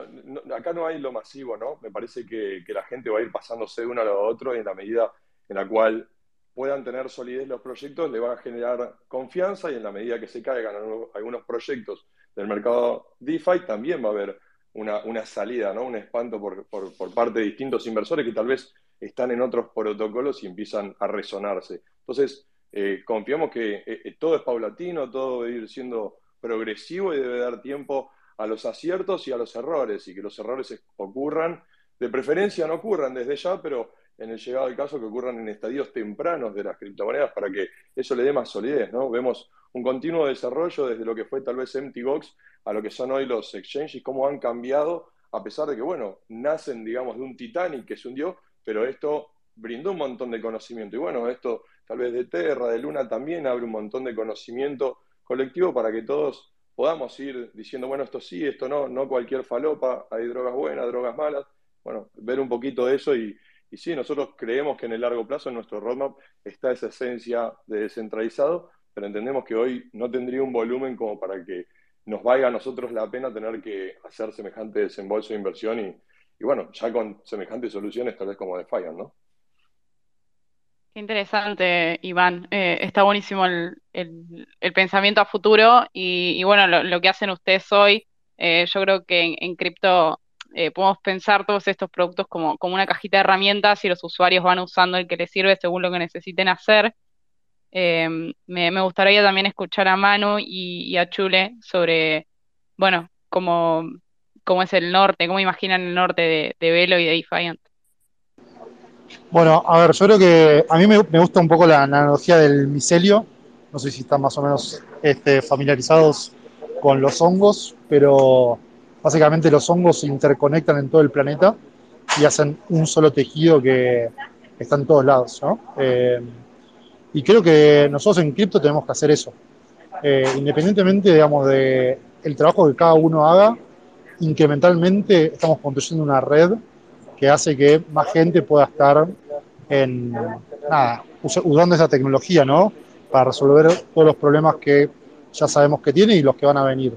[SPEAKER 3] acá no hay lo masivo, ¿no? Me parece que, la gente va a ir pasándose de uno a lo otro y en la medida en la cual puedan tener solidez los proyectos, le van a generar confianza y en la medida que se caigan algunos proyectos del mercado DeFi, también va a haber una, salida, ¿no? un espanto por, parte de distintos inversores que tal vez están en otros protocolos y empiezan a resonarse. Entonces, eh, confiamos que eh, eh, todo es paulatino, todo debe ir siendo progresivo y debe dar tiempo a los aciertos y a los errores, y que los errores ocurran, de preferencia no ocurran desde ya, pero en el llegado del caso que ocurran en estadios tempranos de las criptomonedas para que eso le dé más solidez, ¿no? Vemos un continuo desarrollo desde lo que fue tal vez Empty Box a lo que son hoy los exchanges, cómo han cambiado, a pesar de que, bueno, nacen, digamos, de un Titanic que se hundió, pero esto brindó un montón de conocimiento. Y bueno, esto tal vez de Terra, de Luna, también abre un montón de conocimiento colectivo para que todos podamos ir diciendo, bueno, esto sí, esto no, no cualquier falopa, hay drogas buenas, drogas malas. Bueno, ver un poquito de eso y, y sí, nosotros creemos que en el largo plazo en nuestro roadmap está esa esencia de descentralizado, pero entendemos que hoy no tendría un volumen como para que nos valga a nosotros la pena tener que hacer semejante desembolso de inversión y, bueno, ya con semejantes soluciones tal vez como Defiant, ¿no?
[SPEAKER 2] Interesante, Iván. Eh, está buenísimo el, pensamiento a futuro y, bueno, lo, que hacen ustedes hoy, eh, yo creo que en, en cripto eh, podemos pensar todos estos productos como, una cajita de herramientas y los usuarios van usando el que les sirve según lo que necesiten hacer. Em, me, gustaría también escuchar a Manu y, a Chule sobre, bueno, cómo, es el norte, cómo imaginan el norte de, Velo y de Defiant.
[SPEAKER 5] Bueno, a ver, yo creo que a mí me, gusta un poco la analogía del micelio. No sé si están más o menos este, familiarizados con los hongos, pero Básicamente los hongos se interconectan en todo el planeta y hacen un solo tejido que está en todos lados. ¿no? Eh, y creo que nosotros en cripto tenemos que hacer eso. Eh, independientemente, digamos, de trabajo que cada uno haga, incrementalmente estamos construyendo una red que hace que más gente pueda estar en, nada, usando esa tecnología, ¿no? Para resolver todos los problemas que ya sabemos que tiene y los que van a venir.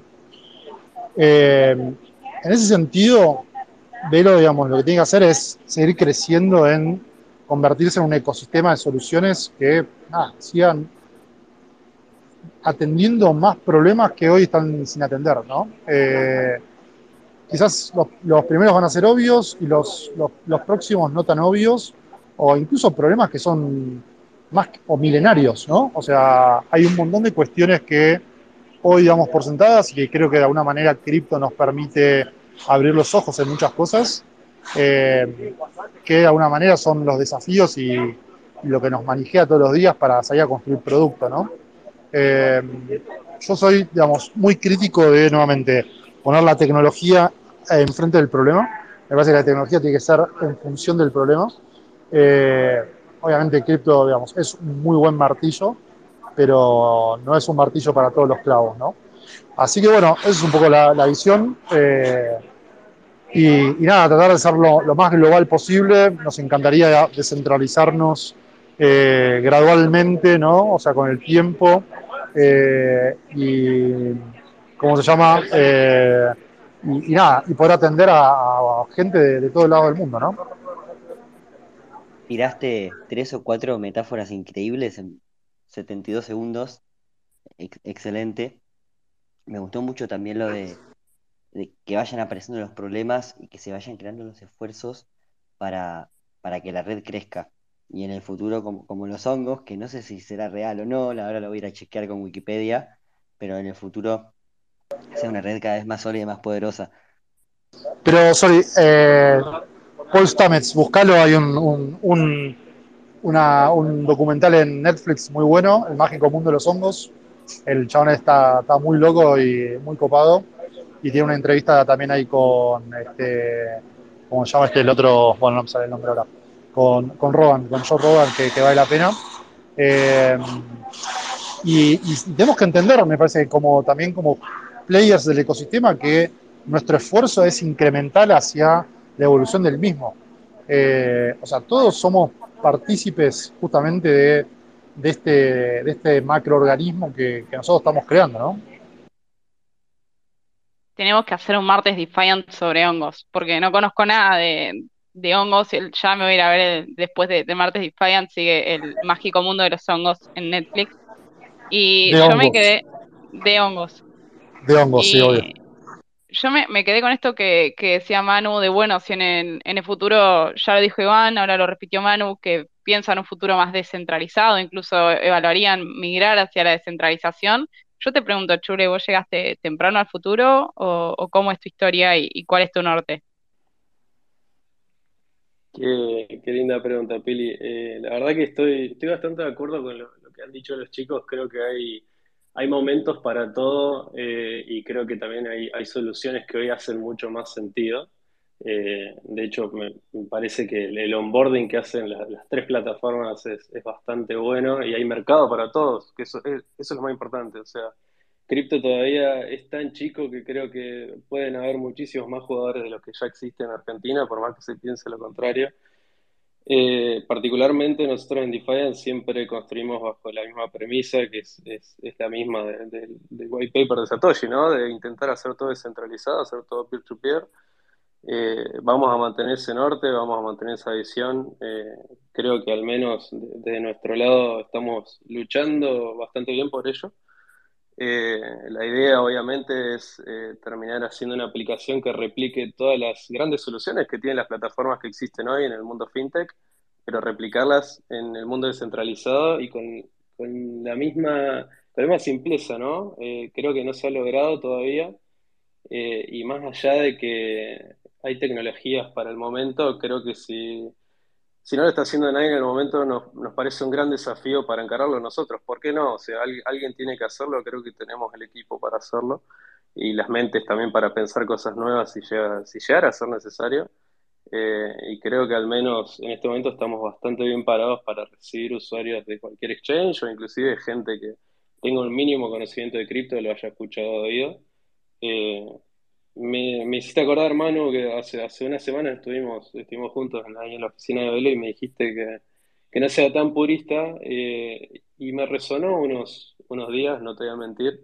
[SPEAKER 5] Eh, en ese sentido, Velo, digamos, lo que tiene que hacer es seguir creciendo en convertirse en un ecosistema de soluciones que sigan atendiendo más problemas que hoy están sin atender, ¿no? Eh, quizás los, primeros van a ser obvios y los, los, próximos no tan obvios, o incluso problemas que son más o milenarios, ¿no? O sea, hay un montón de cuestiones que hoy damos por sentadas y que creo que de alguna manera cripto nos permite abrir los ojos en muchas cosas, eh, que de alguna manera son los desafíos y, lo que nos manijea todos los días para salir a construir producto, ¿no? Eh, yo soy, digamos, muy crítico de, nuevamente, poner la tecnología enfrente del problema. Me parece que la tecnología tiene que ser en función del problema. Eh, obviamente, cripto, digamos, es un muy buen martillo, pero no es un martillo para todos los clavos, ¿no? Así que bueno, esa es un poco la, visión. Eh, y, nada, tratar de ser lo, más global posible. Nos encantaría descentralizarnos eh, gradualmente, ¿no? O sea, con el tiempo eh, y, ¿cómo se llama? Y, nada, y poder atender a, gente de, todo el lado del mundo, ¿no?
[SPEAKER 1] Tiraste tres o cuatro metáforas increíbles en 72 segundos. excelente. Me gustó mucho también lo de, que vayan apareciendo los problemas y que se vayan creando los esfuerzos para, para que la red crezca y en el futuro como, los hongos, que no sé si será real o no, ahora lo voy a ir a chequear con Wikipedia, pero en el futuro sea una red cada vez más sólida y más poderosa.
[SPEAKER 5] Pero, sorry, eh, Paul Stamets, buscalo, hay un, un, un, documental en Netflix muy bueno, El mágico mundo de los hongos. El chabón está, está muy loco y muy copado. Y tiene una entrevista también ahí con, este, ¿cómo se llama este? El otro, bueno, no me sale el nombre ahora con, con Rogan, con Joe Rogan, que, vale la pena. Eh, y, tenemos que entender, me parece, como también como players del ecosistema, que nuestro esfuerzo es incremental hacia la evolución del mismo. Eh, o sea, todos somos partícipes justamente de, de, este, de este macroorganismo que, que nosotros estamos creando, ¿no?
[SPEAKER 2] Tenemos que hacer un martes Defiant sobre hongos, porque no conozco nada de, de hongos, ya me voy a ir a ver después de, Martes Defiant, sigue el mágico mundo de los hongos en Netflix. Y yo me quedé de hongos.
[SPEAKER 5] De hongos, sí, obvio.
[SPEAKER 2] Yo me, quedé con esto que, decía Manu, de bueno, si en el, en el futuro, ya lo dijo Iván, ahora lo repitió Manu, que piensa en un futuro más descentralizado, incluso evaluarían migrar hacia la descentralización. Yo te pregunto, Chure, ¿vos llegaste temprano al futuro o, cómo es tu historia y cuál es tu norte?
[SPEAKER 4] Qué, linda pregunta, Pili. Eh, la verdad que estoy, estoy bastante de acuerdo con lo, que han dicho los chicos. Creo que hay, hay momentos para todo eh, y creo que también hay, soluciones que hoy hacen mucho más sentido. Eh, de hecho, me, parece que el, onboarding que hacen las, tres plataformas es, es, bastante bueno y hay mercado para todos, que eso, eso es lo más importante. O sea, cripto todavía es tan chico que creo que pueden haber muchísimos más jugadores de los que ya existen en Argentina, por más que se piense lo contrario. Eh, particularmente nosotros en Defiant siempre construimos bajo la misma premisa, que es, es, la misma del white paper de Satoshi, ¿no? De intentar hacer todo descentralizado, hacer todo peer-to-peer. Eh, vamos a mantener ese norte, vamos a mantener esa visión. Eh, creo que al menos de, de, nuestro lado estamos luchando bastante bien por ello. Eh, la idea obviamente es eh, terminar haciendo una aplicación que replique todas las grandes soluciones que tienen las plataformas que existen hoy en el mundo fintech, pero replicarlas en el mundo descentralizado y con, la, misma, simpleza, ¿no? Eh, creo que no se ha logrado todavía y más allá de que hay tecnologías para el momento, creo que si si no lo está haciendo nadie en el momento, nos, nos, parece un gran desafío para encararlo nosotros. ¿Por qué no? O sea, alguien, tiene que hacerlo, creo que tenemos el equipo para hacerlo y las mentes también para pensar cosas nuevas si llega, si llegara a ser necesario. Eh, y creo que al menos en este momento estamos bastante bien parados para recibir usuarios de cualquier exchange o inclusive gente que tenga un mínimo conocimiento de cripto y lo haya escuchado oído. Eh, me, hiciste acordar, Manu, que hace, hace una semana estuvimos, estuvimos juntos ahí en la oficina de Velo y me dijiste que, no sea tan purista eh, y me resonó unos, unos días, no te voy a mentir,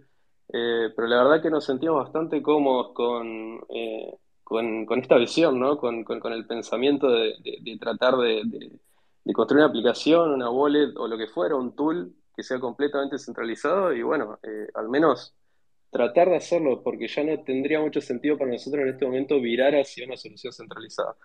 [SPEAKER 4] eh, pero la verdad que nos sentimos bastante cómodos con, eh, con, esta visión, ¿no? Con, el pensamiento de, tratar de, de, construir una aplicación, una wallet o lo que fuera, un tool que sea completamente centralizado y bueno, al menos tratar de hacerlo, porque ya no tendría mucho sentido para nosotros en este momento virar hacia una solución centralizada.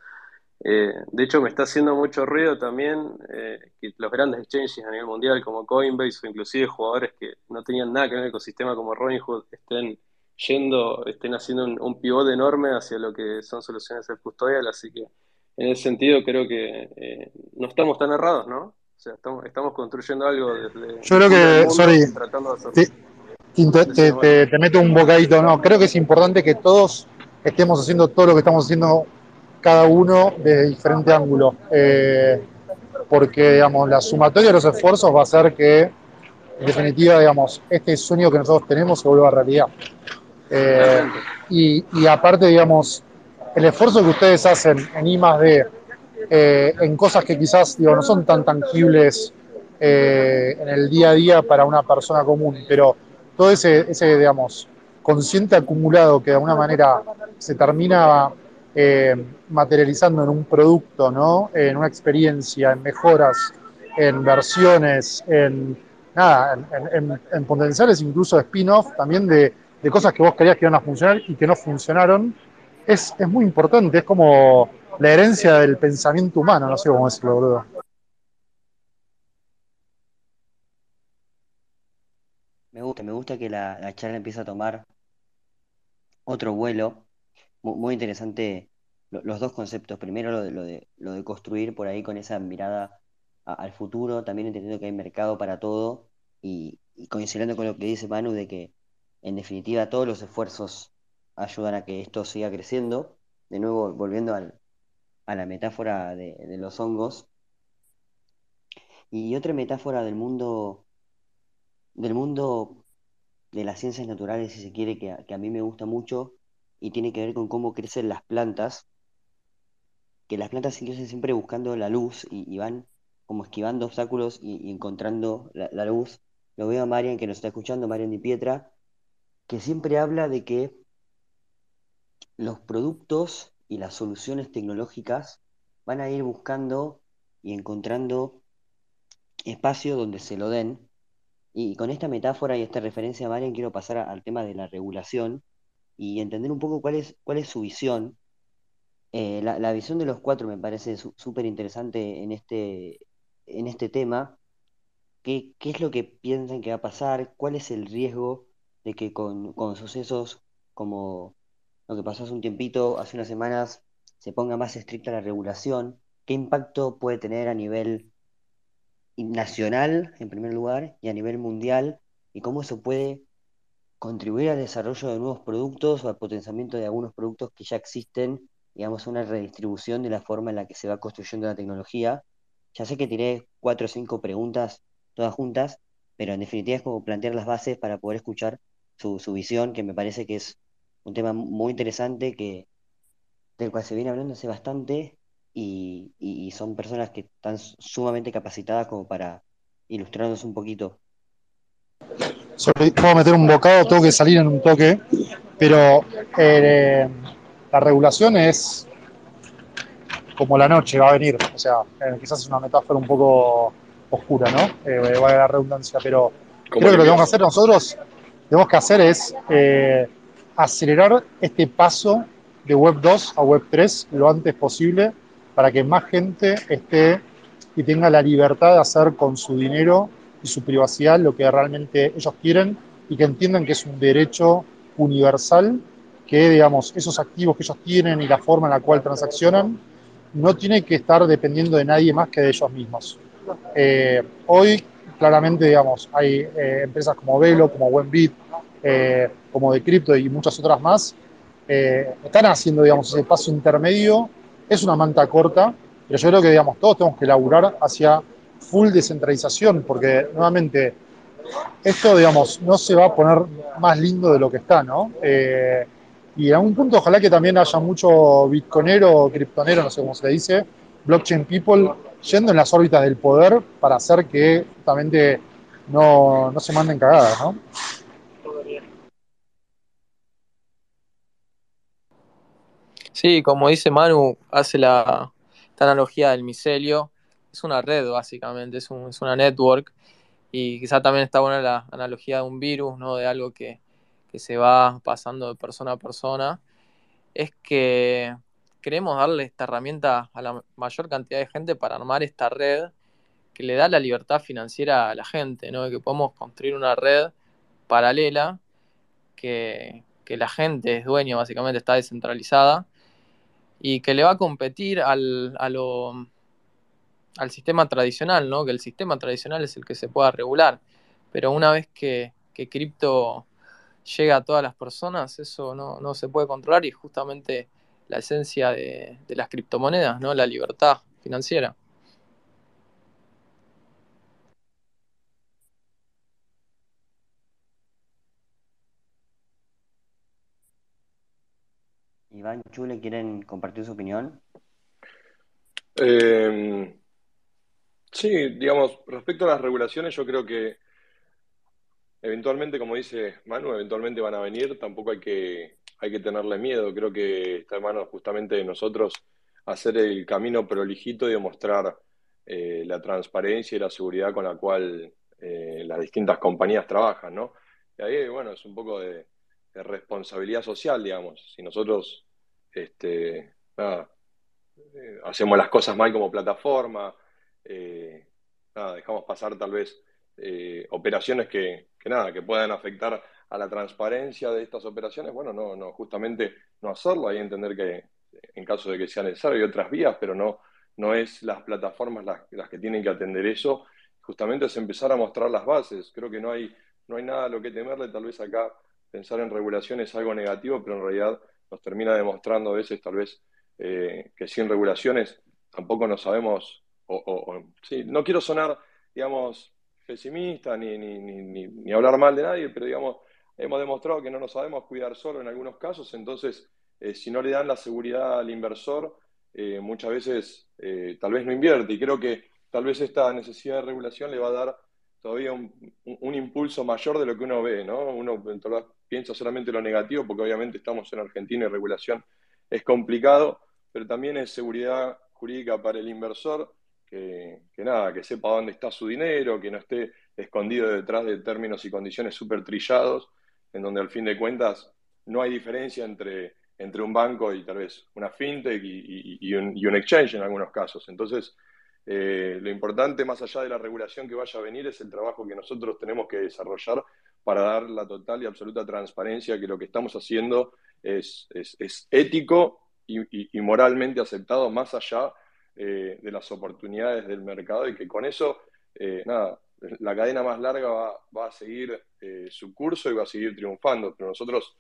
[SPEAKER 4] Eh, de hecho, me está haciendo mucho ruido también eh, que los grandes exchanges a nivel mundial, como Coinbase o inclusive jugadores que no tenían nada que ver en el ecosistema como Robinhood, estén yendo, estén haciendo un, pivote enorme hacia lo que son soluciones custodial, así que en ese sentido creo que eh, no estamos tan errados, ¿no? O sea, estamos, estamos construyendo algo desde...
[SPEAKER 5] Yo creo que, sorry, tratando de te, meto un bocadito, no, creo que es importante que todos estemos haciendo todo lo que estamos haciendo cada uno desde diferente ángulo, eh, porque digamos, la sumatoria de los esfuerzos va a hacer que, en definitiva, digamos, este sueño que nosotros tenemos se vuelva realidad. Eh, y, aparte, digamos, el esfuerzo que ustedes hacen en I D, eh, en cosas que quizás digo, no son tan tangibles en el día a día para una persona común, pero todo ese, ese digamos, consciente acumulado que de alguna manera se termina eh, materializando en un producto, ¿no? en una experiencia, en mejoras, en versiones, en, nada, en, potenciales incluso de spin-off también de, cosas que vos querías que iban a funcionar y que no funcionaron, es, es muy importante, es como la herencia del pensamiento humano, no sé cómo decirlo, boludo.
[SPEAKER 1] Me gusta, me gusta que la, charla empiece a tomar otro vuelo. Muy, interesante los dos conceptos. Primero lo de, lo de, lo de construir por ahí con esa mirada al futuro, también entendiendo que hay mercado para todo y, coincidiendo con lo que dice Manu de que en definitiva todos los esfuerzos ayudan a que esto siga creciendo. De nuevo, volviendo a la metáfora de, de los hongos. Y otra metáfora del mundo del mundo de las ciencias naturales, si se quiere, que a, mí me gusta mucho y tiene que ver con cómo crecen las plantas, que las plantas crecen siempre buscando la luz y, van como esquivando obstáculos y, encontrando la, luz. Lo veo a Marian que nos está escuchando, Marian Di Pietra, que siempre habla de que los productos y las soluciones tecnológicas van a ir buscando y encontrando espacio donde se lo den y con esta metáfora y esta referencia a Marian quiero pasar al tema de la regulación y entender un poco cuál es, cuál es su visión. Eh, la, visión de los cuatro me parece súper interesante en este, en este tema. ¿Qué, ¿Qué, es lo que piensan que va a pasar? ¿Cuál es el riesgo de que con, con sucesos como lo que pasó hace un tiempito, hace unas semanas, se ponga más estricta la regulación? ¿Qué impacto puede tener a nivel nacional, en primer lugar, y a nivel mundial, y cómo eso puede contribuir al desarrollo de nuevos productos o al potenciamiento de algunos productos que ya existen, digamos, una redistribución de la forma en la que se va construyendo la tecnología. Ya sé que tiré cuatro o cinco preguntas todas juntas, pero en definitiva es como plantear las bases para poder escuchar su, su visión, que me parece que es un tema muy interesante que, del cual se viene hablando hace bastante y, son personas que están sumamente capacitadas como para ilustrarnos un poquito.
[SPEAKER 5] puedo meter un bocado, tengo que salir en un toque, pero eh, la regulación es como la noche va a venir, o sea, eh, quizás es una metáfora un poco oscura, ¿no? Eh, va a la redundancia, pero creo que lo que tenemos que hacer nosotros, tenemos que hacer es acelerar este paso de Web 2 a Web 3 lo antes posible para que más gente esté y tenga la libertad de hacer con su dinero y su privacidad lo que realmente ellos quieren y que entiendan que es un derecho universal que, digamos, esos activos que ellos tienen y la forma en la cual transaccionan no tiene que estar dependiendo de nadie más que de ellos mismos. Eh, hoy, claramente, digamos, hay eh, empresas como Velo, como Buenbit, eh, como Decrypto y muchas otras más, están haciendo, digamos, ese paso intermedio es una manta corta, pero yo creo que digamos, todos tenemos que laburar hacia full descentralización, porque nuevamente esto digamos, no se va a poner más lindo de lo que está, ¿no? Eh, y en algún punto ojalá que también haya mucho bitconero criptonero, no sé cómo se le dice, blockchain people, yendo en las órbitas del poder para hacer que justamente no, no se manden cagadas, ¿no?
[SPEAKER 6] Sí, como dice Manu, hace la analogía del micelio. Es una red, básicamente, es, una network. Y quizá también está buena la analogía de un virus, ¿no? De algo que, se va pasando de persona a persona. Es que queremos darle esta herramienta a la mayor cantidad de gente para armar esta red que le da la libertad financiera a la gente, ¿no? que podemos construir una red paralela que, que la gente es dueño, básicamente está descentralizada y que le va a competir al, al sistema tradicional, ¿no? Que el sistema tradicional es el que se pueda regular, pero una vez que, cripto llega a todas las personas, eso no, se puede controlar y justamente la esencia de, de las criptomonedas, ¿no? La libertad financiera.
[SPEAKER 1] Iván Chule, ¿quieren compartir su opinión?
[SPEAKER 3] Em, Sí, digamos, respecto a las regulaciones, yo creo que eventualmente, como dice Manu, eventualmente van a venir, tampoco hay que, hay que tenerle miedo, creo que está en manos justamente de nosotros hacer el camino prolijito y demostrar eh, la transparencia y la seguridad con la cual eh, las distintas compañías trabajan, ¿no? Y ahí, bueno, es un poco de, responsabilidad social, digamos. Si nosotros este, eh, hacemos las cosas mal como plataforma, nada, dejamos pasar tal vez operaciones que, que, nada, que puedan afectar a la transparencia de estas operaciones, bueno, no, no, justamente no hacerlo, hay entender que en caso de que sea necesario hay otras vías, pero no, no es las plataformas las, las que tienen que atender eso. Justamente es empezar a mostrar las bases. Creo que no hay, no hay nada a lo que temerle, tal vez acá pensar en regulación es algo negativo, pero en realidad nos termina demostrando a veces tal vez eh, que sin regulaciones tampoco nos sabemos, o, no quiero sonar, digamos, pesimista ni, hablar mal de nadie, pero digamos, hemos demostrado que no nos sabemos cuidar solo en algunos casos, entonces eh, si no le dan la seguridad al inversor, eh, muchas veces tal vez no invierte. Y creo que tal vez esta necesidad de regulación le va a dar todavía un, impulso mayor de lo que uno ve, ¿no? Uno piensa solamente lo negativo, porque obviamente estamos en Argentina y regulación es complicado, pero también es seguridad jurídica para el inversor, que, nada, que sepa dónde está su dinero, que no esté escondido detrás de términos y condiciones súper trillados, en donde al fin de cuentas no hay diferencia entre, entre un banco y tal vez una fintech y, un, y un exchange en algunos casos. Entonces, eh, lo importante, más allá de la regulación que vaya a venir, es el trabajo que nosotros tenemos que desarrollar para dar la total y absoluta transparencia que lo que estamos haciendo es, ético y, moralmente aceptado más allá eh, de las oportunidades del mercado y que con eso, eh, nada, la cadena más larga va, a seguir su curso y va a seguir triunfando, pero nosotros,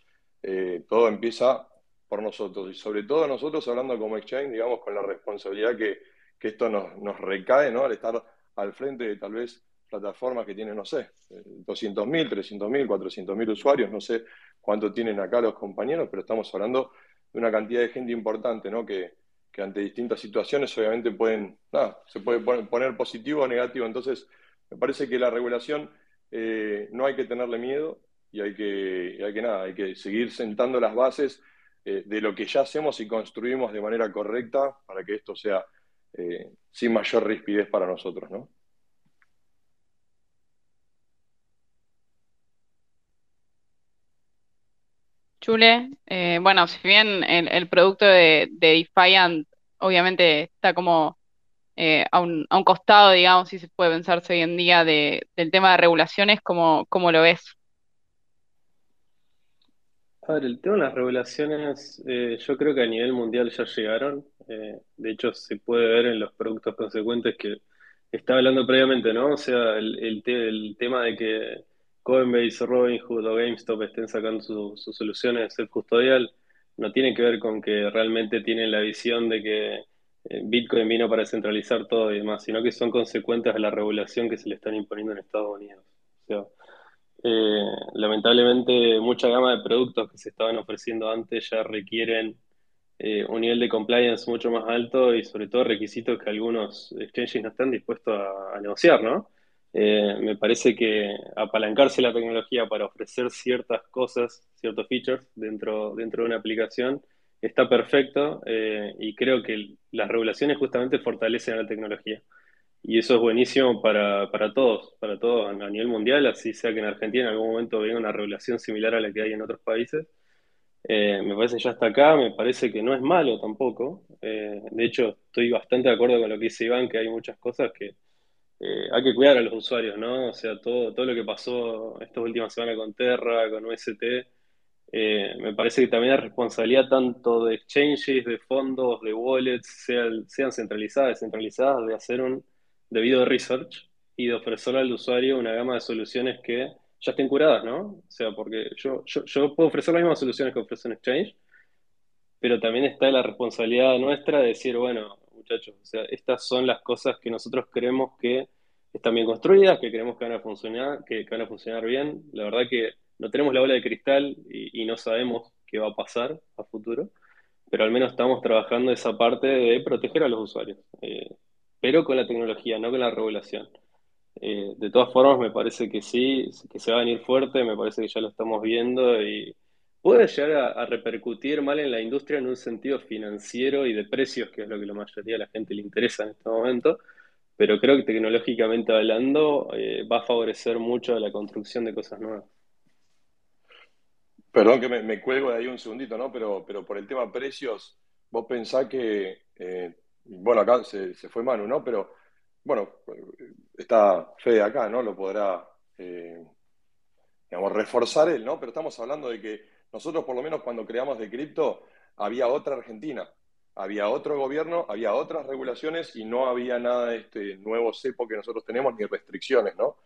[SPEAKER 3] todo empieza por nosotros y sobre todo nosotros hablando como exchange, digamos, con la responsabilidad que que esto nos, nos recae, ¿no? Al estar al frente de tal vez plataformas que tienen, no sé, 200.000, 300.000, 400.000 usuarios, no sé cuánto tienen acá los compañeros, pero estamos hablando de una cantidad de gente importante, ¿no? Que, que ante distintas situaciones obviamente pueden, nada, se puede poner positivo o negativo. Entonces, me parece que la regulación eh, no hay que tenerle miedo y hay que, hay que, nada, hay que seguir sentando las bases eh, de lo que ya hacemos y construimos de manera correcta para que esto sea eh, sin mayor rispidez para nosotros, ¿no?
[SPEAKER 2] Chule, eh, bueno, si bien el, producto de, Defiant obviamente está como eh, a, un, costado, digamos, si se puede pensarse hoy en día del tema de regulaciones, ¿cómo, cómo lo ves?
[SPEAKER 4] A ver, el tema de las regulaciones, yo creo que a nivel mundial ya llegaron. Eh, de hecho, se puede ver en los productos consecuentes que estaba hablando previamente, ¿no? O sea, el, el, tema de que Coinbase, Robinhood o GameStop estén sacando sus soluciones self-custodial no tiene que ver con que realmente tienen la visión de que eh, Bitcoin vino para centralizar todo y demás, sino que son consecuentes de la regulación que se le están imponiendo en Estados Unidos. O sea, eh, lamentablemente, mucha gama de productos que se estaban ofreciendo antes ya requieren eh, un nivel de compliance mucho más alto y sobre todo requisitos que algunos exchanges no están dispuestos a, negociar, ¿no? Eh, me parece que apalancarse la tecnología para ofrecer ciertas cosas, ciertos features dentro, dentro de una aplicación está perfecto eh, y creo que las regulaciones justamente fortalecen a la tecnología. Y eso es buenísimo para, para todos, para todos a nivel mundial, así sea que en Argentina en algún momento venga una regulación similar a la que hay en otros países eh, me parece ya está acá, me parece que no es malo tampoco. De hecho, estoy bastante de acuerdo con lo que dice Iván, que hay muchas cosas que eh, hay que cuidar a los usuarios, ¿no? O sea, todo, todo lo que pasó estas últimas semanas con Terra, con UST, me parece que también es responsabilidad tanto de exchanges, de fondos, de wallets, sean, sean centralizadas, descentralizadas, de hacer un debido research y de ofrecerle al usuario una gama de soluciones que ya estén curadas, ¿no? O sea, porque yo, yo, puedo ofrecer las mismas soluciones que ofrece un exchange, pero también está la responsabilidad nuestra de decir, bueno, muchachos, o sea, estas son las cosas que nosotros creemos que están bien construidas, que creemos que van a funcionar, que, van a funcionar bien. La verdad que no tenemos la bola de cristal y, no sabemos qué va a pasar a futuro, pero al menos estamos trabajando esa parte de proteger a los usuarios. Eh, pero con la tecnología, no con la regulación. Eh, de todas formas, me parece que sí, que se va a venir fuerte, me parece que ya lo estamos viendo y puede llegar a, repercutir mal en la industria en un sentido financiero y de precios, que es lo que la mayoría de la gente le interesa en este momento, pero creo que tecnológicamente hablando eh, va a favorecer mucho la construcción de cosas nuevas.
[SPEAKER 3] Perdón que me, cuelgo de ahí un segundito, ¿no? Pero, pero por el tema precios, vos pensás que, eh, bueno, acá se, se, fue Manu, ¿no? Pero, bueno, está Fede acá, ¿no? Lo podrá, eh, digamos, reforzar él, ¿no? Pero estamos hablando de que nosotros, por lo menos cuando creamos de cripto, había otra Argentina, había otro gobierno, había otras regulaciones y no había nada de este nuevo cepo que nosotros tenemos ni restricciones, ¿no?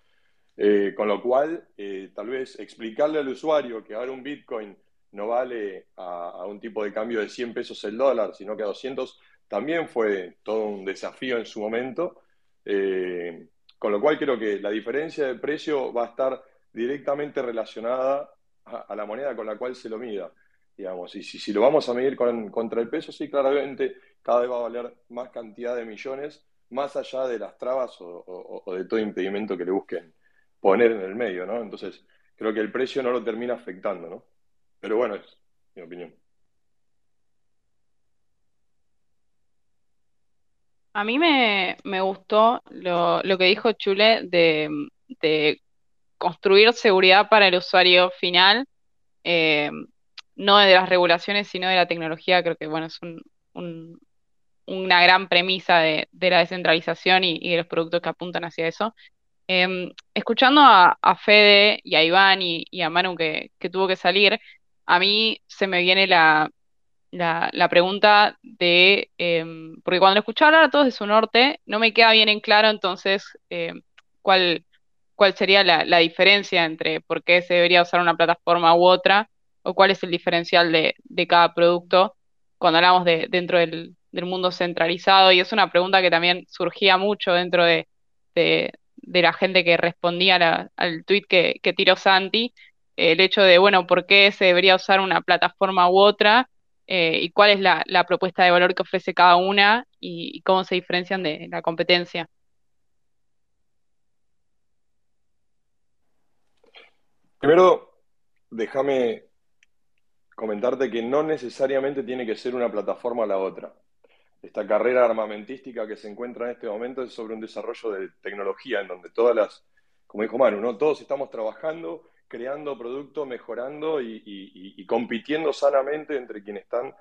[SPEAKER 3] Eh, con lo cual, eh, tal vez explicarle al usuario que ahora un Bitcoin no vale a, un tipo de cambio de 100 pesos el dólar, sino que a 200, también fue todo un desafío en su momento. Eh, con lo cual creo que la diferencia de precio va a estar directamente relacionada a, la moneda con la cual se lo mida. Digamos, y si, lo vamos a medir contra el peso, sí, claramente cada vez va a valer más cantidad de millones, más allá de las trabas o de todo impedimento que le busquen poner en el medio, ¿no? Entonces, creo que el precio no lo termina afectando, ¿no? Pero bueno, es mi opinión.
[SPEAKER 2] A mí me, gustó lo, que dijo Chule de, construir seguridad para el usuario final, eh, no de las regulaciones, sino de la tecnología. Creo que bueno, es una gran premisa de, la descentralización y, de los productos que apuntan hacia eso. Em, escuchando a, Fede y a Iván y, a Manu que, tuvo que salir, a mí se me viene la, pregunta de, em, porque cuando lo escuchaba hablar a todos de su norte, no me queda bien en claro entonces em, cuál, cuál sería la, diferencia entre por qué se debería usar una plataforma u otra, o cuál es el diferencial de, cada producto cuando hablamos de, dentro del, mundo centralizado. Y es una pregunta que también surgía mucho dentro de, la gente que respondía al tweet que, tiró Santi, el hecho de, bueno, por qué se debería usar una plataforma u otra eh, y cuál es la, propuesta de valor que ofrece cada una y, cómo se diferencian de la competencia.
[SPEAKER 3] Primero, déjame comentarte que no necesariamente tiene que ser una plataforma la otra esta carrera armamentística que se encuentra en este momento es sobre un desarrollo de tecnología en donde todas las, como dijo Manu, ¿no? todos estamos trabajando, creando productos, mejorando y, compitiendo sanamente entre quienes están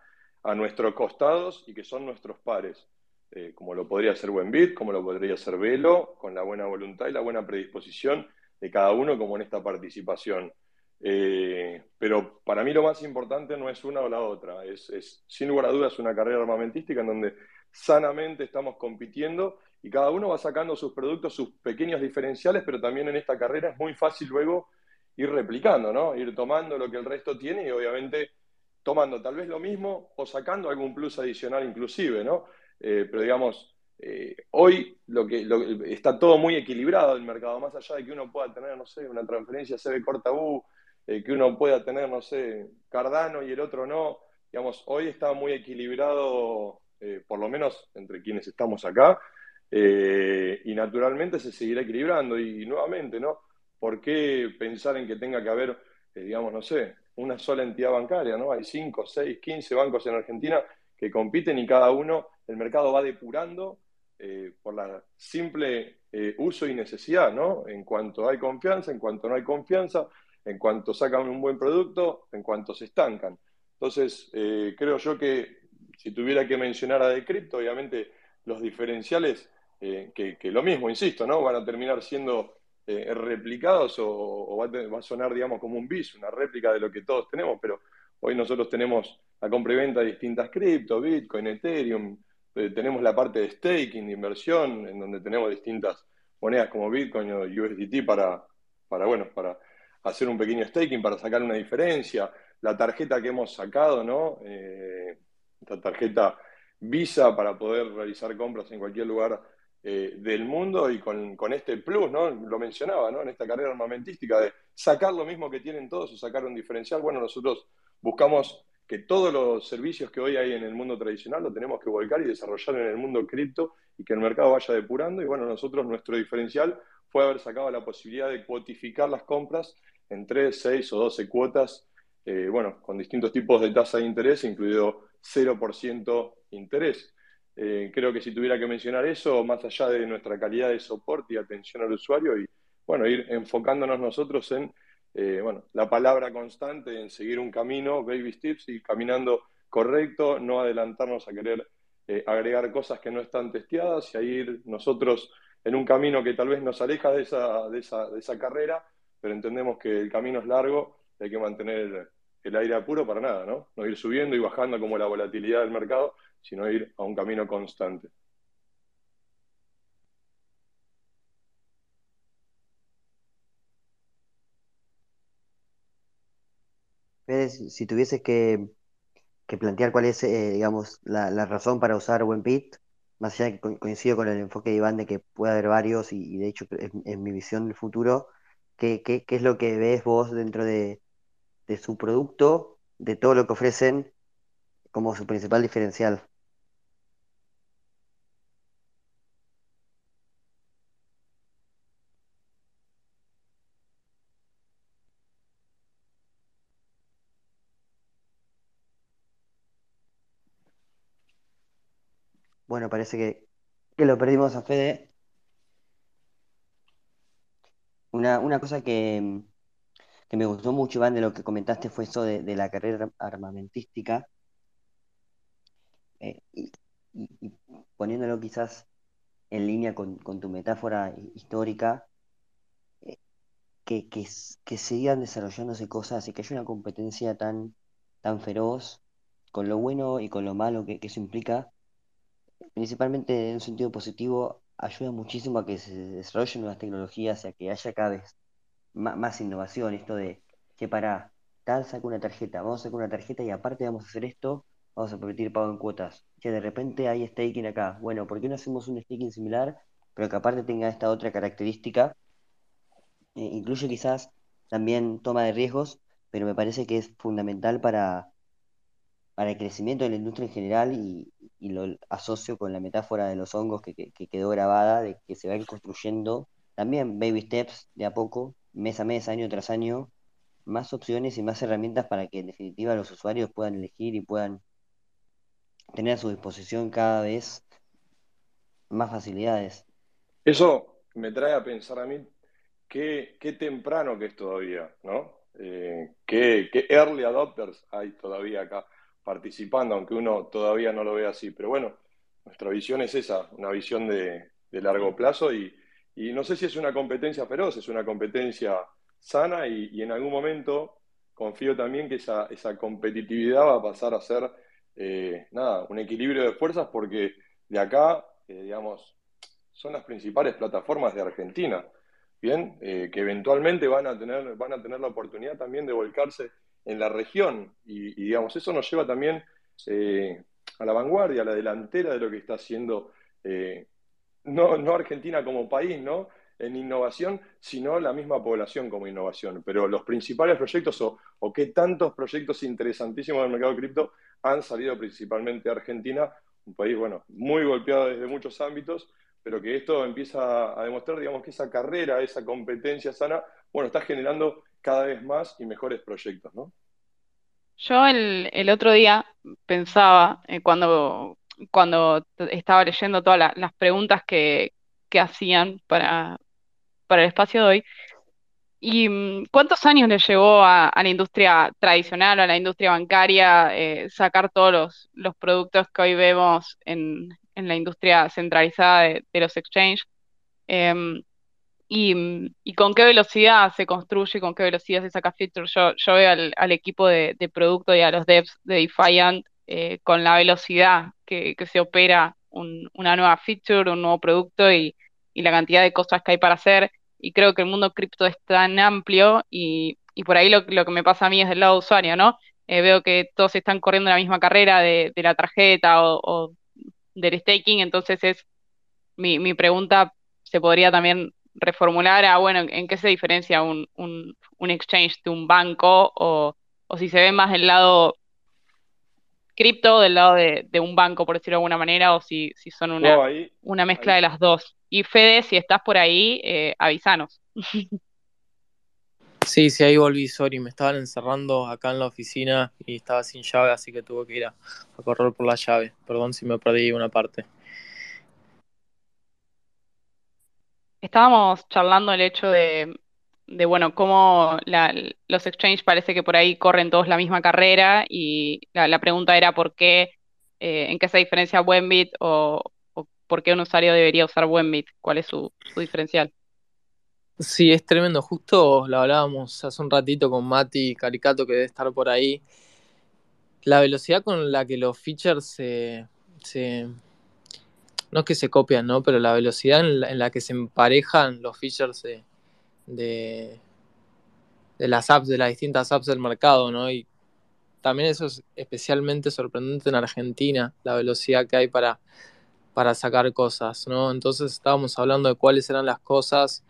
[SPEAKER 3] a nuestros costados y que son nuestros pares, eh, como lo podría ser Buenbit, como lo podría ser Velo, con la buena voluntad y la buena predisposición de cada uno como en esta participación. Eh, pero para mí lo más importante no es una o la otra, es, sin lugar a dudas una carrera armamentística en donde sanamente estamos compitiendo y cada uno va sacando sus productos, sus pequeños diferenciales, pero también en esta carrera es muy fácil luego ir replicando, ¿no? Ir tomando lo que el resto tiene y obviamente tomando tal vez lo mismo o sacando algún plus adicional inclusive, ¿no? Eh, pero digamos, eh, hoy lo que, está todo muy equilibrado el mercado, más allá de que uno pueda tener, no sé, una transferencia CB corta U, eh, que uno pueda tener, no sé, Cardano y el otro no. Digamos, hoy está muy equilibrado, eh, por lo menos entre quienes estamos acá, eh, y naturalmente se seguirá equilibrando. Y, nuevamente, ¿no? ¿Por qué pensar en que tenga que haber, digamos, no sé, una sola entidad bancaria, ¿no? Hay 5, 6, 15 bancos en Argentina que compiten y cada uno, el mercado va depurando por la simple uso y necesidad, ¿no? En cuanto hay confianza, en cuanto no hay confianza, en cuanto sacan un buen producto, en cuanto se estancan. Entonces, eh, creo yo que si tuviera que mencionar a Decrypto, obviamente los diferenciales, eh, que, lo mismo, insisto, ¿no? Van a terminar siendo eh, replicados o, va, a, sonar, digamos, como un bis, una réplica de lo que todos tenemos, pero hoy nosotros tenemos la compra y venta de distintas cripto, Bitcoin, Ethereum, tenemos la parte de staking, de inversión, en donde tenemos distintas monedas como Bitcoin o USDT para, para bueno, para hacer un pequeño staking para sacar una diferencia. La tarjeta que hemos sacado, ¿no? Eh, esta tarjeta Visa para poder realizar compras en cualquier lugar eh, del mundo y con, este plus, ¿no? Lo mencionaba, ¿no? En esta carrera armamentística de sacar lo mismo que tienen todos o sacar un diferencial. Bueno, nosotros buscamos que todos los servicios que hoy hay en el mundo tradicional lo tenemos que volcar y desarrollar en el mundo cripto y que el mercado vaya depurando. Y bueno, nosotros nuestro diferencial fue haber sacado la posibilidad de cuotificar las compras en 3, 6 o 12 cuotas, eh, bueno, con distintos tipos de tasa de interés, incluido 0% interés. Eh, creo que si tuviera que mencionar eso, más allá de nuestra calidad de soporte y atención al usuario, y bueno, ir enfocándonos nosotros en eh, bueno, la palabra constante, en seguir un camino, baby steps, y caminando correcto, no adelantarnos a querer agregar cosas que no están testeadas y a ir nosotros en un camino que tal vez nos aleja de esa, de esa, de esa carrera, pero entendemos que el camino es largo y hay que mantener el aire a puro para nada, ¿no? No ir subiendo y bajando como la volatilidad del mercado, sino ir a un camino constante.
[SPEAKER 1] Si tuvieses que, plantear cuál es, eh, digamos, la, la, razón para usar WebBit, más allá que coincido con el enfoque de Iván de que puede haber varios y, de hecho es, mi visión del futuro, ¿qué, qué, qué es lo que ves vos dentro de, de su producto, de todo lo que ofrecen como su principal diferencial? Bueno, parece que, lo perdimos a Fede. Una, una cosa que, que me gustó mucho, Iván, de lo que comentaste fue eso de, la carrera armamentística. Eh, y, poniéndolo quizás en línea con, tu metáfora histórica, eh, que, que, que, sigan desarrollándose cosas y que haya una competencia tan, tan feroz, con lo bueno y con lo malo que, que eso implica, principalmente en un sentido positivo, ayuda muchísimo a que se desarrollen nuevas tecnologías y a que haya cada vez más, innovación, esto de que para tal saca una tarjeta, vamos a sacar una tarjeta y aparte vamos a hacer esto, vamos a permitir pago en cuotas. Que de repente hay staking acá. Bueno, ¿por qué no hacemos un staking similar, pero que aparte tenga esta otra característica? Eh, incluye quizás también toma de riesgos, pero me parece que es fundamental para, para el crecimiento de la industria en general y, lo asocio con la metáfora de los hongos que, que, quedó grabada, de que se van construyendo también baby steps de a poco, mes a mes, año tras año, más opciones y más herramientas para que en definitiva los usuarios puedan elegir y puedan tener a su disposición cada vez más facilidades.
[SPEAKER 3] Eso me trae a pensar a mí qué, qué temprano que es todavía, ¿no? Eh, qué, early adopters hay todavía acá participando, aunque uno todavía no lo ve así. Pero bueno, nuestra visión es esa, una visión de, largo plazo y, no sé si es una competencia feroz, es una competencia sana y, en algún momento confío también que esa, competitividad va a pasar a ser, eh, nada, un equilibrio de fuerzas porque de acá, eh, digamos, son las principales plataformas de Argentina, ¿bien? Eh, que eventualmente van a, tener, van a tener la oportunidad también de volcarse en la región y, digamos, eso nos lleva también a la vanguardia, a la delantera de lo que está haciendo no, no Argentina como país, ¿no? En innovación, sino la misma población como innovación. Pero los principales proyectos o, o qué tantos proyectos interesantísimos del mercado cripto han salido principalmente de Argentina, un país, bueno, muy golpeado desde muchos ámbitos, pero que esto empieza a demostrar, digamos, que esa carrera, esa competencia sana, bueno, está generando cada vez más y mejores proyectos, ¿no?
[SPEAKER 2] Yo el, el otro día pensaba, eh, cuando, cuando estaba leyendo todas las preguntas que, hacían para, para el espacio de hoy. ¿Y mm, cuántos años le llevó a, la industria tradicional, a la industria bancaria, eh, sacar todos los, productos que hoy vemos en, la industria centralizada de, los exchanges? Em, y, con qué velocidad se construye, con qué velocidad se saca features. Yo, yo veo al, equipo de, de, producto y a los devs de Defiant eh, con la velocidad que, se opera una nueva feature, un nuevo producto y, la cantidad de cosas que hay para hacer. Y creo que el mundo cripto es tan amplio y, por ahí lo, que me pasa a mí es del lado usuario, ¿no? Eh, veo que todos están corriendo la misma carrera de, la tarjeta o, del staking, entonces es mi, mi pregunta se podría también reformular a, bueno, ¿en qué se diferencia un, un, un exchange de un banco? O, o si se ve más del lado cripto del lado de, un banco, por decirlo de alguna manera, o si, si son una, una mezcla de las dos. Y Fede, si estás por ahí, eh, avísanos. *laughs*
[SPEAKER 6] Sí, sí, ahí volví, sorry, me estaban encerrando acá en la oficina y estaba sin llave, así que tuve que ir a, correr por la llave. Perdón si me perdí una parte.
[SPEAKER 2] Estábamos charlando el hecho de, bueno, cómo los exchanges parece que por ahí corren todos la misma carrera y la, pregunta era por qué, eh, en qué se diferencia Buenbit o, o, por qué un usuario debería usar Buenbit, cuál es su diferencial.
[SPEAKER 6] Sí, es tremendo. Justo lo hablábamos hace un ratito con Mati Caricato, que debe estar por ahí. La velocidad con la que los features se, no es que se copian, ¿no? Pero la velocidad en la, que se emparejan los features de, de, las apps, de las distintas apps del mercado, ¿no? Y también eso es especialmente sorprendente en Argentina, la velocidad que hay para, para sacar cosas, ¿no? Entonces estábamos hablando de cuáles eran las cosas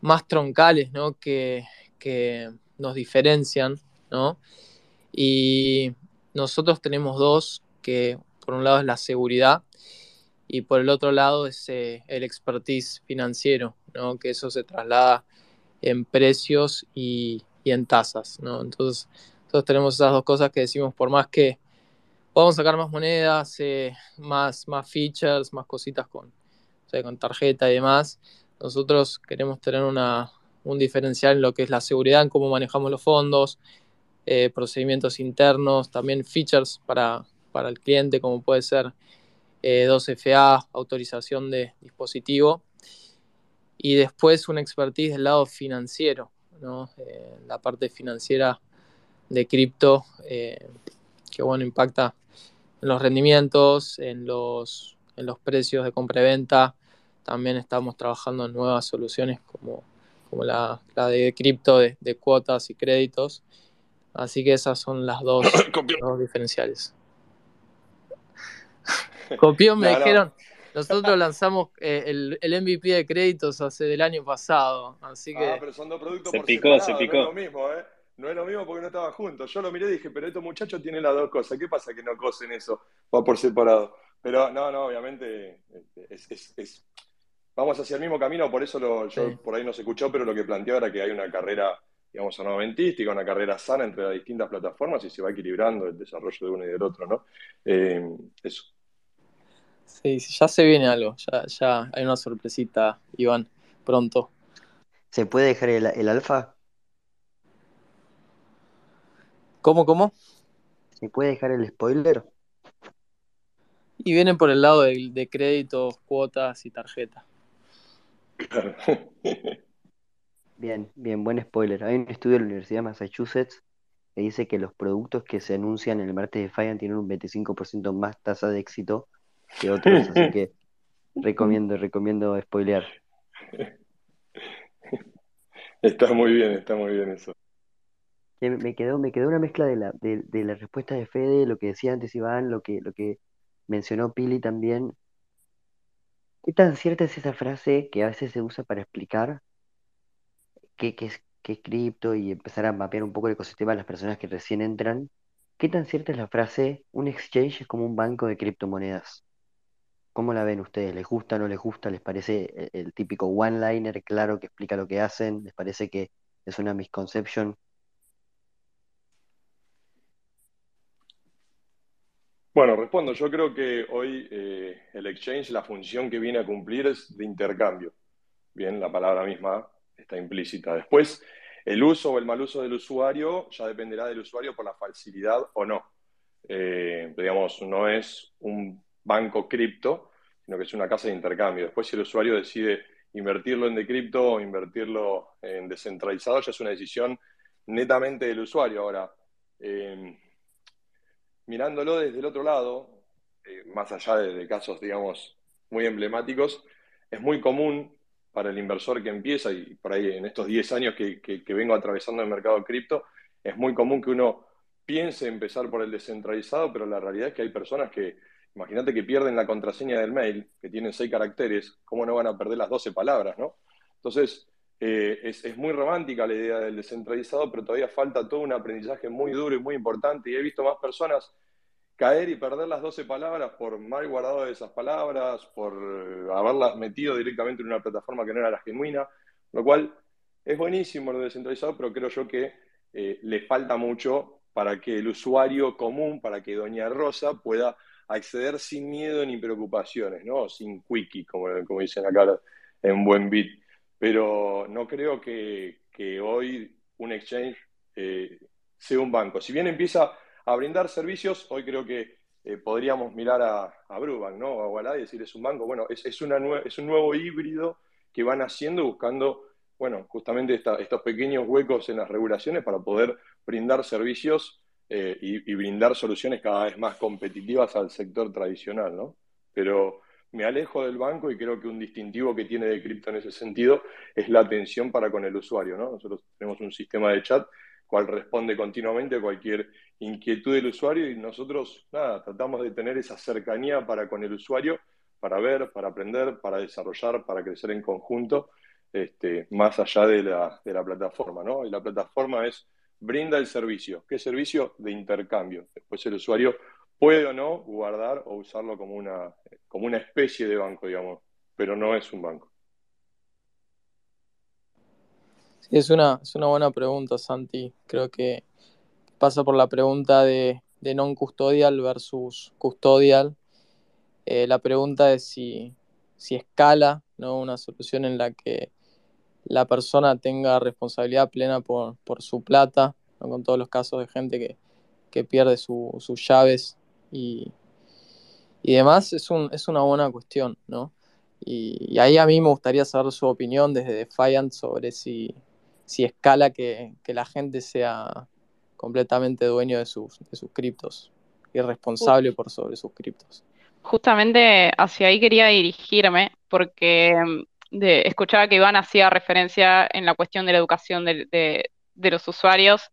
[SPEAKER 6] más troncales, ¿no? Que, nos diferencian, ¿no? Y nosotros tenemos dos, que por un lado es la seguridad y por el otro lado es el expertise financiero, ¿no? Que eso se traslada en precios y, en tasas, ¿no? Entonces, nosotros tenemos esas dos cosas que decimos, por más que podamos sacar más monedas, eh, más, más features, más cositas con, con tarjeta y demás, nosotros queremos tener una, un diferencial en lo que es la seguridad, en cómo manejamos los fondos, eh, procedimientos internos, también features para, para, el cliente, como puede ser 2FA, eh, autorización de dispositivo, y después una expertise del lado financiero, ¿no? Eh, la parte financiera de cripto, que bueno, impacta en los rendimientos, en los, en los precios de compra y venta, también estamos trabajando en nuevas soluciones como, como la, de cripto de, cuotas y créditos. Así que esas son las dos, *coughs* dos diferenciales. Copió, me dijeron, nosotros lanzamos eh, el, el, MVP de créditos hace del año pasado, así que...
[SPEAKER 3] Ah, pero son dos productos se picó, se picó. No es lo mismo, ¿eh? No es lo mismo porque no estaban juntos. Yo lo miré y dije, pero estos muchachos tienen las dos cosas. ¿Qué pasa que no cosen eso? Va por separado. Pero no, no, obviamente este, es, vamos hacia el mismo camino, por eso lo, yo por ahí no se escuchó, pero lo que planteó era que hay una carrera, digamos, armamentística, una carrera sana entre las distintas plataformas y se va equilibrando el desarrollo de uno y del otro, ¿no? Eh, eso.
[SPEAKER 6] Sí, ya se viene algo, ya, ya hay una sorpresita, Iván, pronto.
[SPEAKER 1] ¿Se puede dejar el, el alfa?
[SPEAKER 6] ¿Cómo, cómo?
[SPEAKER 1] ¿Se puede dejar el spoiler?
[SPEAKER 6] Y vienen por el lado de, de créditos, cuotas y tarjeta. *laughs*
[SPEAKER 1] Bien, bien, buen spoiler. Hay un estudio de la Universidad de Massachusetts que dice que los productos que se anuncian en el martes de Fian tienen un 25% más tasa de éxito que otros, así *laughs* que recomiendo, recomiendo spoilear.
[SPEAKER 3] Está muy bien, está muy bien eso.
[SPEAKER 1] Me quedó, me quedó una mezcla de la, de, de la respuesta de Fede, lo que decía antes Iván, lo que, lo que mencionó Pili también, ¿Qué tan cierta es esa frase que a veces se usa para explicar qué, es, cripto y empezar a mapear un poco el ecosistema de las personas que recién entran? ¿Qué tan cierta es la frase, un exchange es como un banco de criptomonedas? ¿Cómo la ven ustedes? ¿Les gusta, o no les gusta? ¿Les parece el, típico one-liner claro que explica lo que hacen? ¿Les parece que es una misconception?
[SPEAKER 3] Bueno, respondo. Yo creo que hoy eh, el exchange, la función que viene a cumplir es de intercambio. Bien, la palabra misma está implícita. Después, el uso o el mal uso del usuario ya dependerá del usuario por la facilidad o no. Eh, digamos, no es un banco cripto, sino que es una casa de intercambio. Después, si el usuario decide invertirlo en de cripto o invertirlo en descentralizado, ya es una decisión netamente del usuario. Ahora, eh, mirándolo desde el otro lado, eh, más allá de, casos, digamos, muy emblemáticos, es muy común para el inversor que empieza, y por ahí en estos 10 años que, vengo atravesando el mercado cripto, es muy común que uno piense empezar por el descentralizado, pero la realidad es que hay personas que, imagínate que pierden la contraseña del mail, que tienen 6 caracteres, ¿cómo no van a perder las 12 palabras, no? Entonces, eh, es, es, muy romántica la idea del descentralizado, pero todavía falta todo un aprendizaje muy duro y muy importante. Y he visto más personas caer y perder las 12 palabras por mal guardado de esas palabras, por haberlas metido directamente en una plataforma que no era la genuina, lo cual es buenísimo lo descentralizado, pero creo yo que eh, le falta mucho para que el usuario común, para que Doña Rosa pueda acceder sin miedo ni preocupaciones, ¿no? Sin quickie, como, dicen acá en buen bit. Pero no creo que, hoy un exchange eh, sea un banco. Si bien empieza a brindar servicios, hoy creo que eh, podríamos mirar a, a Brubank, ¿no? A Wallah y decir es un banco. Bueno, es un nuevo híbrido que van haciendo buscando, bueno, justamente estos pequeños huecos en las regulaciones para poder brindar servicios eh, y, brindar soluciones cada vez más competitivas al sector tradicional, ¿no? Pero me alejo del banco y creo que un distintivo que tiene de cripto en ese sentido es la atención para con el usuario, ¿no? Nosotros tenemos un sistema de chat cual responde continuamente a cualquier inquietud del usuario y nosotros, nada, tratamos de tener esa cercanía para con el usuario, para ver, para aprender, para desarrollar, para crecer en conjunto, este, más allá de la, de la plataforma, ¿no? Y la plataforma es brinda el servicio. ¿Qué servicio? De intercambio. Después el usuario puede o no guardar o usarlo como una, como una especie de banco, digamos, pero no es un banco.
[SPEAKER 6] Es una, es una buena pregunta, Santi. Creo que pasa por la pregunta de, non-custodial versus custodial. Eh, la pregunta es si, si escala ¿no? una solución en la que la persona tenga responsabilidad plena por, su plata, con todos los casos de gente que, pierde sus llaves y, demás, es, un, es una buena cuestión, ¿no? Y, ahí a mí me gustaría saber su opinión desde Defiant sobre si, si escala que, la gente sea completamente dueño de sus, de sus criptos y responsable por sobre sus criptos.
[SPEAKER 2] Justamente hacia ahí quería dirigirme porque de, escuchaba que Iván hacía referencia en la cuestión de la educación de, los usuarios,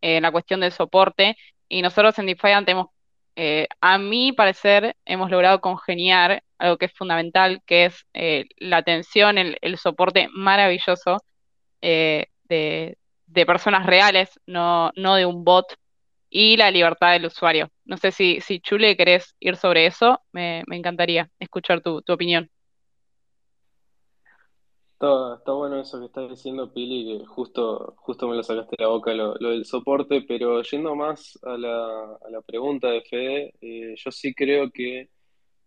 [SPEAKER 2] en la cuestión del soporte, y nosotros en Defiant hemos, eh, a mi parecer, hemos logrado congeniar algo que es fundamental, que es eh, la atención, el, soporte maravilloso eh, de, personas reales, no, no de un bot, y la libertad del usuario. No sé si, si Chule querés ir sobre eso, me, encantaría escuchar tu opinión.
[SPEAKER 4] Está, bueno eso que estás diciendo, Pili, que justo, justo me lo sacaste de la boca lo, del soporte, pero yendo más a la, a la pregunta de Fede, eh, yo sí creo que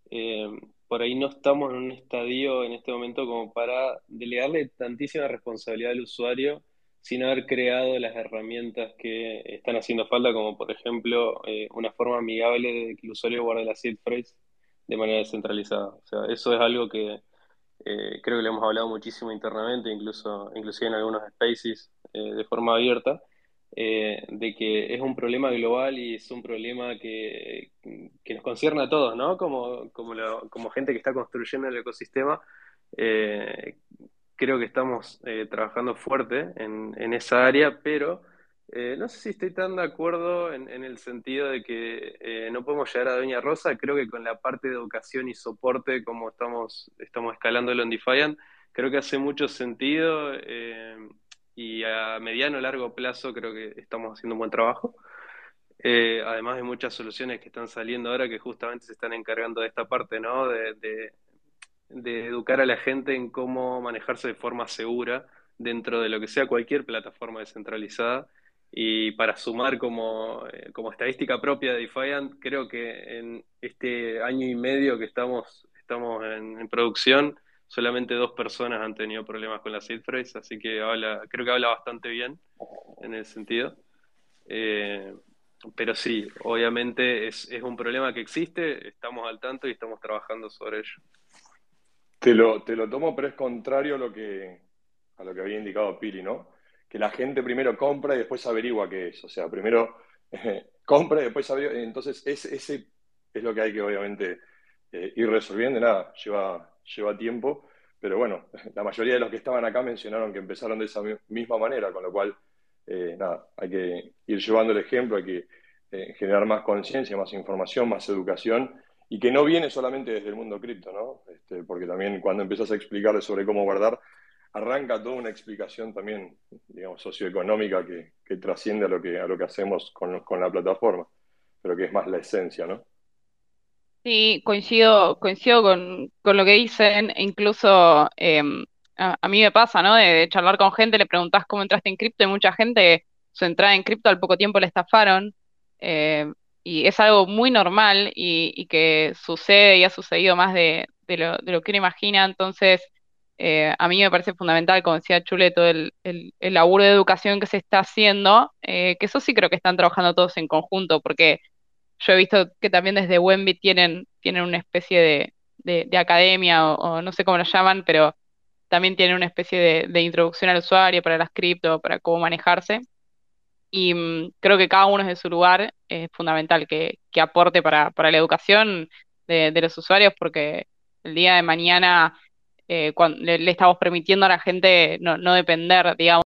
[SPEAKER 4] eh, por ahí no estamos en un estadio en este momento como para delegarle tantísima responsabilidad al usuario sin haber creado las herramientas que están haciendo falta, como por ejemplo eh, una forma amigable de que el usuario guarde la seed phrase de manera descentralizada. O sea, eso es algo que eh, creo que le hemos hablado muchísimo internamente, incluso inclusive en algunos spaces eh, de forma abierta, eh, de que es un problema global y es un problema que, que nos concierne a todos, ¿no? Como, como, como gente que está construyendo el ecosistema, creo que estamos trabajando fuerte en, en esa área, pero eh, no sé si estoy tan de acuerdo en, el sentido de que eh, no podemos llegar a Doña Rosa. Creo que con la parte de educación y soporte, como estamos, estamos escalando el Defiant, creo que hace mucho sentido eh, y a mediano o largo plazo creo que estamos haciendo un buen trabajo. además de muchas soluciones que están saliendo ahora que justamente se están encargando de esta parte, ¿no? de, de educar a la gente en cómo manejarse de forma segura dentro de lo que sea cualquier plataforma descentralizada y para sumar como, eh, como, estadística propia de Defiant, creo que en este año y medio que estamos, estamos en, producción, solamente dos personas han tenido problemas con la seed phrase, así que habla, creo que habla bastante bien en ese sentido. Eh, pero sí, obviamente es, es, un problema que existe, estamos al tanto y estamos trabajando sobre ello.
[SPEAKER 3] Te lo, te lo tomo, pero es contrario a lo que, a lo que había indicado Pili, ¿no? Que la gente primero compra y después averigua qué es. O sea, primero *laughs* compra y después averigua. Entonces, ese, ese es lo que hay que obviamente eh, ir resolviendo. Nada, lleva, lleva tiempo. Pero bueno, *laughs* la mayoría de los que estaban acá mencionaron que empezaron de esa misma manera, con lo cual, eh, nada, hay que ir llevando el ejemplo, hay que eh, generar más conciencia, más información, más educación, y que no viene solamente desde el mundo cripto, ¿no? Este, porque también cuando empiezas a explicarles sobre cómo guardar, arranca toda una explicación también, digamos, socioeconómica que, trasciende a lo que, a lo que hacemos con, la plataforma. pero que es más la esencia, ¿no?
[SPEAKER 2] Sí, coincido, coincido con, lo que dicen, incluso em, a, mí me pasa, ¿no? De, charlar con gente, le preguntás cómo entraste en cripto y mucha gente su entrada en cripto al poco tiempo le estafaron. Eh, y es algo muy normal y, que sucede y ha sucedido más de, lo, que uno imagina. Entonces, eh, a mí me parece fundamental, como decía Chule, todo el, el, laburo de educación que se está haciendo, eh, que eso sí creo que están trabajando todos en conjunto, porque yo he visto que también desde Wemby tienen, tienen una especie de, academia o, no sé cómo lo llaman, pero también tienen una especie de, introducción al usuario para las cripto, para cómo manejarse. Y mm, creo que cada uno desde su lugar es fundamental que, aporte para, la educación de, los usuarios, porque el día de mañana eh, cuando le, estamos permitiendo a la gente no, no depender, digamos,